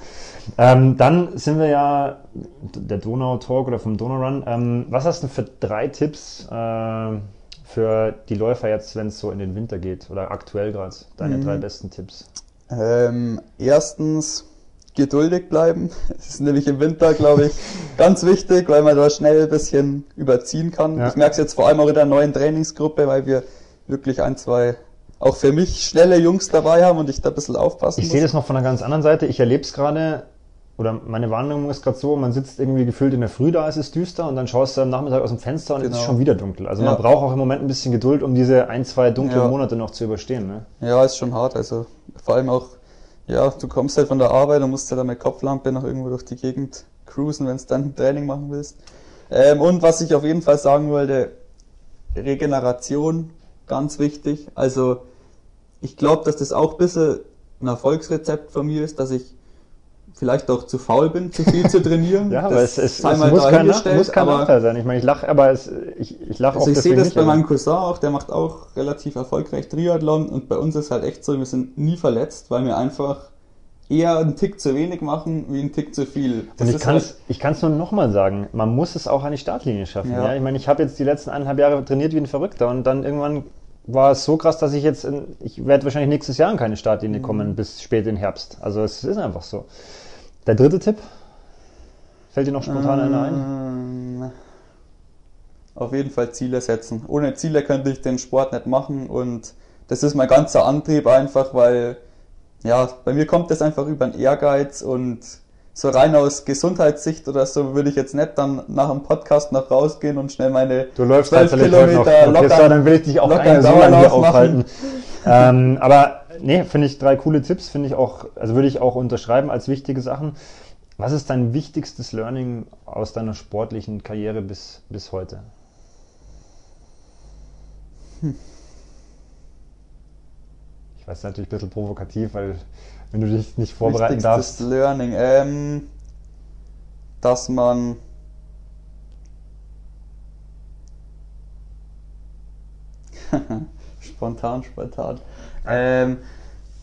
Ähm, dann sind wir ja der Donau-Talk oder vom Donau-Run. Ähm, was hast du für drei Tipps äh, für die Läufer jetzt, wenn es so in den Winter geht oder aktuell gerade? Deine mhm. drei besten Tipps? Ähm, erstens geduldig bleiben. Das ist nämlich im Winter, glaube ich, <laughs> ganz wichtig, weil man da schnell ein bisschen überziehen kann. Ja. Ich merke es jetzt vor allem auch in der neuen Trainingsgruppe, weil wir wirklich ein, zwei auch für mich schnelle Jungs dabei haben und ich da ein bisschen aufpassen Ich sehe das noch von einer ganz anderen Seite. Ich erlebe es gerade, oder meine Wahrnehmung ist gerade so, man sitzt irgendwie gefühlt in der Früh da, es ist düster und dann schaust du am Nachmittag aus dem Fenster und genau. es ist genau. schon wieder dunkel. Also ja. man braucht auch im Moment ein bisschen Geduld, um diese ein, zwei dunklen ja. Monate noch zu überstehen. Ne? Ja, ist schon hart. Also vor allem auch ja, du kommst halt von der Arbeit und musst halt mit Kopflampe noch irgendwo durch die Gegend cruisen, wenn du dann ein Training machen willst. Ähm, und was ich auf jeden Fall sagen wollte, Regeneration, ganz wichtig. Also ich glaube, dass das auch ein bisschen ein Erfolgsrezept von mir ist, dass ich vielleicht auch zu faul bin, zu viel zu trainieren. <laughs> ja, aber es, es, es muss, kein, muss kein Nachteil sein. Ich meine, ich lache, aber es, ich, ich lache also auch Ich sehe das nicht, bei meinem Cousin auch, der macht auch relativ erfolgreich Triathlon und bei uns ist halt echt so, wir sind nie verletzt, weil wir einfach eher einen Tick zu wenig machen, wie einen Tick zu viel. Das und ich kann es halt nur nochmal sagen, man muss es auch an die Startlinie schaffen. Ja. ja? Ich meine, ich habe jetzt die letzten eineinhalb Jahre trainiert wie ein Verrückter und dann irgendwann war es so krass, dass ich jetzt, in, ich werde wahrscheinlich nächstes Jahr in keine Startlinie mhm. kommen bis spät in Herbst. Also es ist einfach so. Der dritte Tipp? Fällt dir noch spontan einer ein? Ähm, auf jeden Fall Ziele setzen. Ohne Ziele könnte ich den Sport nicht machen und das ist mein ganzer Antrieb einfach, weil ja, bei mir kommt das einfach über einen Ehrgeiz und so rein aus Gesundheitssicht oder so würde ich jetzt nicht dann nach dem Podcast noch rausgehen und schnell meine du läufst 12 Kilometer noch. Okay, locker, so, dann will ich dich auch keine so lange aufhalten. <laughs> ähm, aber nee, finde ich drei coole Tipps, finde ich auch, also würde ich auch unterschreiben als wichtige Sachen. Was ist dein wichtigstes Learning aus deiner sportlichen Karriere bis, bis heute? Hm. Ich weiß natürlich ein bisschen provokativ, weil wenn du dich nicht vorbereiten darfst. Learning, ähm, dass man <laughs> spontan, spontan. Ähm,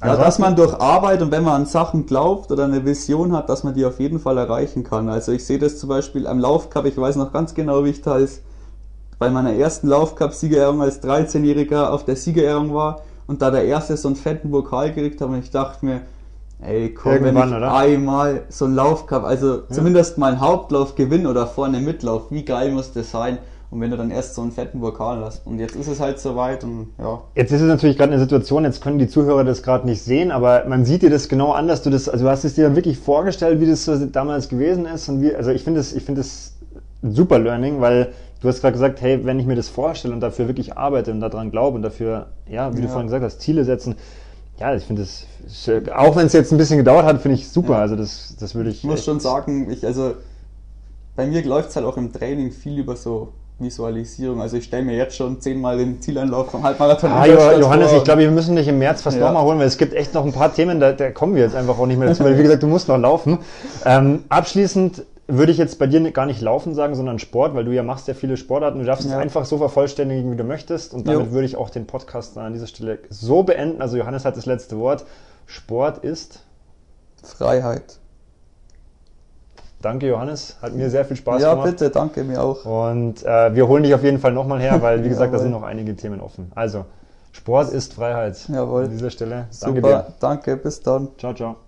ja, dass man durch Arbeit und wenn man an Sachen glaubt oder eine Vision hat, dass man die auf jeden Fall erreichen kann. Also ich sehe das zum Beispiel am Laufcup, ich weiß noch ganz genau, wie ich da als bei meiner ersten Laufcup-Siegerehrung als 13-Jähriger auf der Siegerehrung war und da der erste so einen fetten Vokal gekriegt habe und ich dachte mir, ey komm, Irgendwann, wenn ich oder? einmal so einen Laufcup, also ja. zumindest mal einen Hauptlauf gewinnen oder vorne Mitlauf, wie geil muss das sein? Und wenn du dann erst so einen fetten Vokal hast. Und jetzt ist es halt soweit und ja. Jetzt ist es natürlich gerade eine Situation, jetzt können die Zuhörer das gerade nicht sehen, aber man sieht dir das genau an, dass du das, also du hast es dir dann wirklich vorgestellt, wie das so damals gewesen ist. Und wie, also ich finde das, ich finde super Learning, weil du hast gerade gesagt, hey, wenn ich mir das vorstelle und dafür wirklich arbeite und daran glaube und dafür, ja, wie ja. du vorhin gesagt hast, Ziele setzen, ja, ich finde das, auch wenn es jetzt ein bisschen gedauert hat, finde ich super. Ja. Also das, das würde ich. Ich muss schon sagen, ich, also bei mir läuft es halt auch im Training viel über so Visualisierung. Also ich stelle mir jetzt schon zehnmal den Zieleinlauf vom Halbmarathon ah, Johannes, ich glaube, wir müssen dich im März fast ja. nochmal holen, weil es gibt echt noch ein paar Themen, da, da kommen wir jetzt einfach auch nicht mehr dazu, weil wie gesagt, du musst noch laufen. Ähm, abschließend würde ich jetzt bei dir gar nicht Laufen sagen, sondern Sport, weil du ja machst ja viele Sportarten. Du darfst ja. es einfach so vervollständigen, wie du möchtest. Und damit jo. würde ich auch den Podcast an dieser Stelle so beenden. Also Johannes hat das letzte Wort. Sport ist Freiheit. Danke, Johannes. Hat mir sehr viel Spaß ja, gemacht. Ja, bitte, danke mir auch. Und äh, wir holen dich auf jeden Fall nochmal her, weil, wie gesagt, da sind noch einige Themen offen. Also, Sport ist Freiheit. Jawohl. An dieser Stelle. Danke Super, dir. danke, bis dann. Ciao, ciao.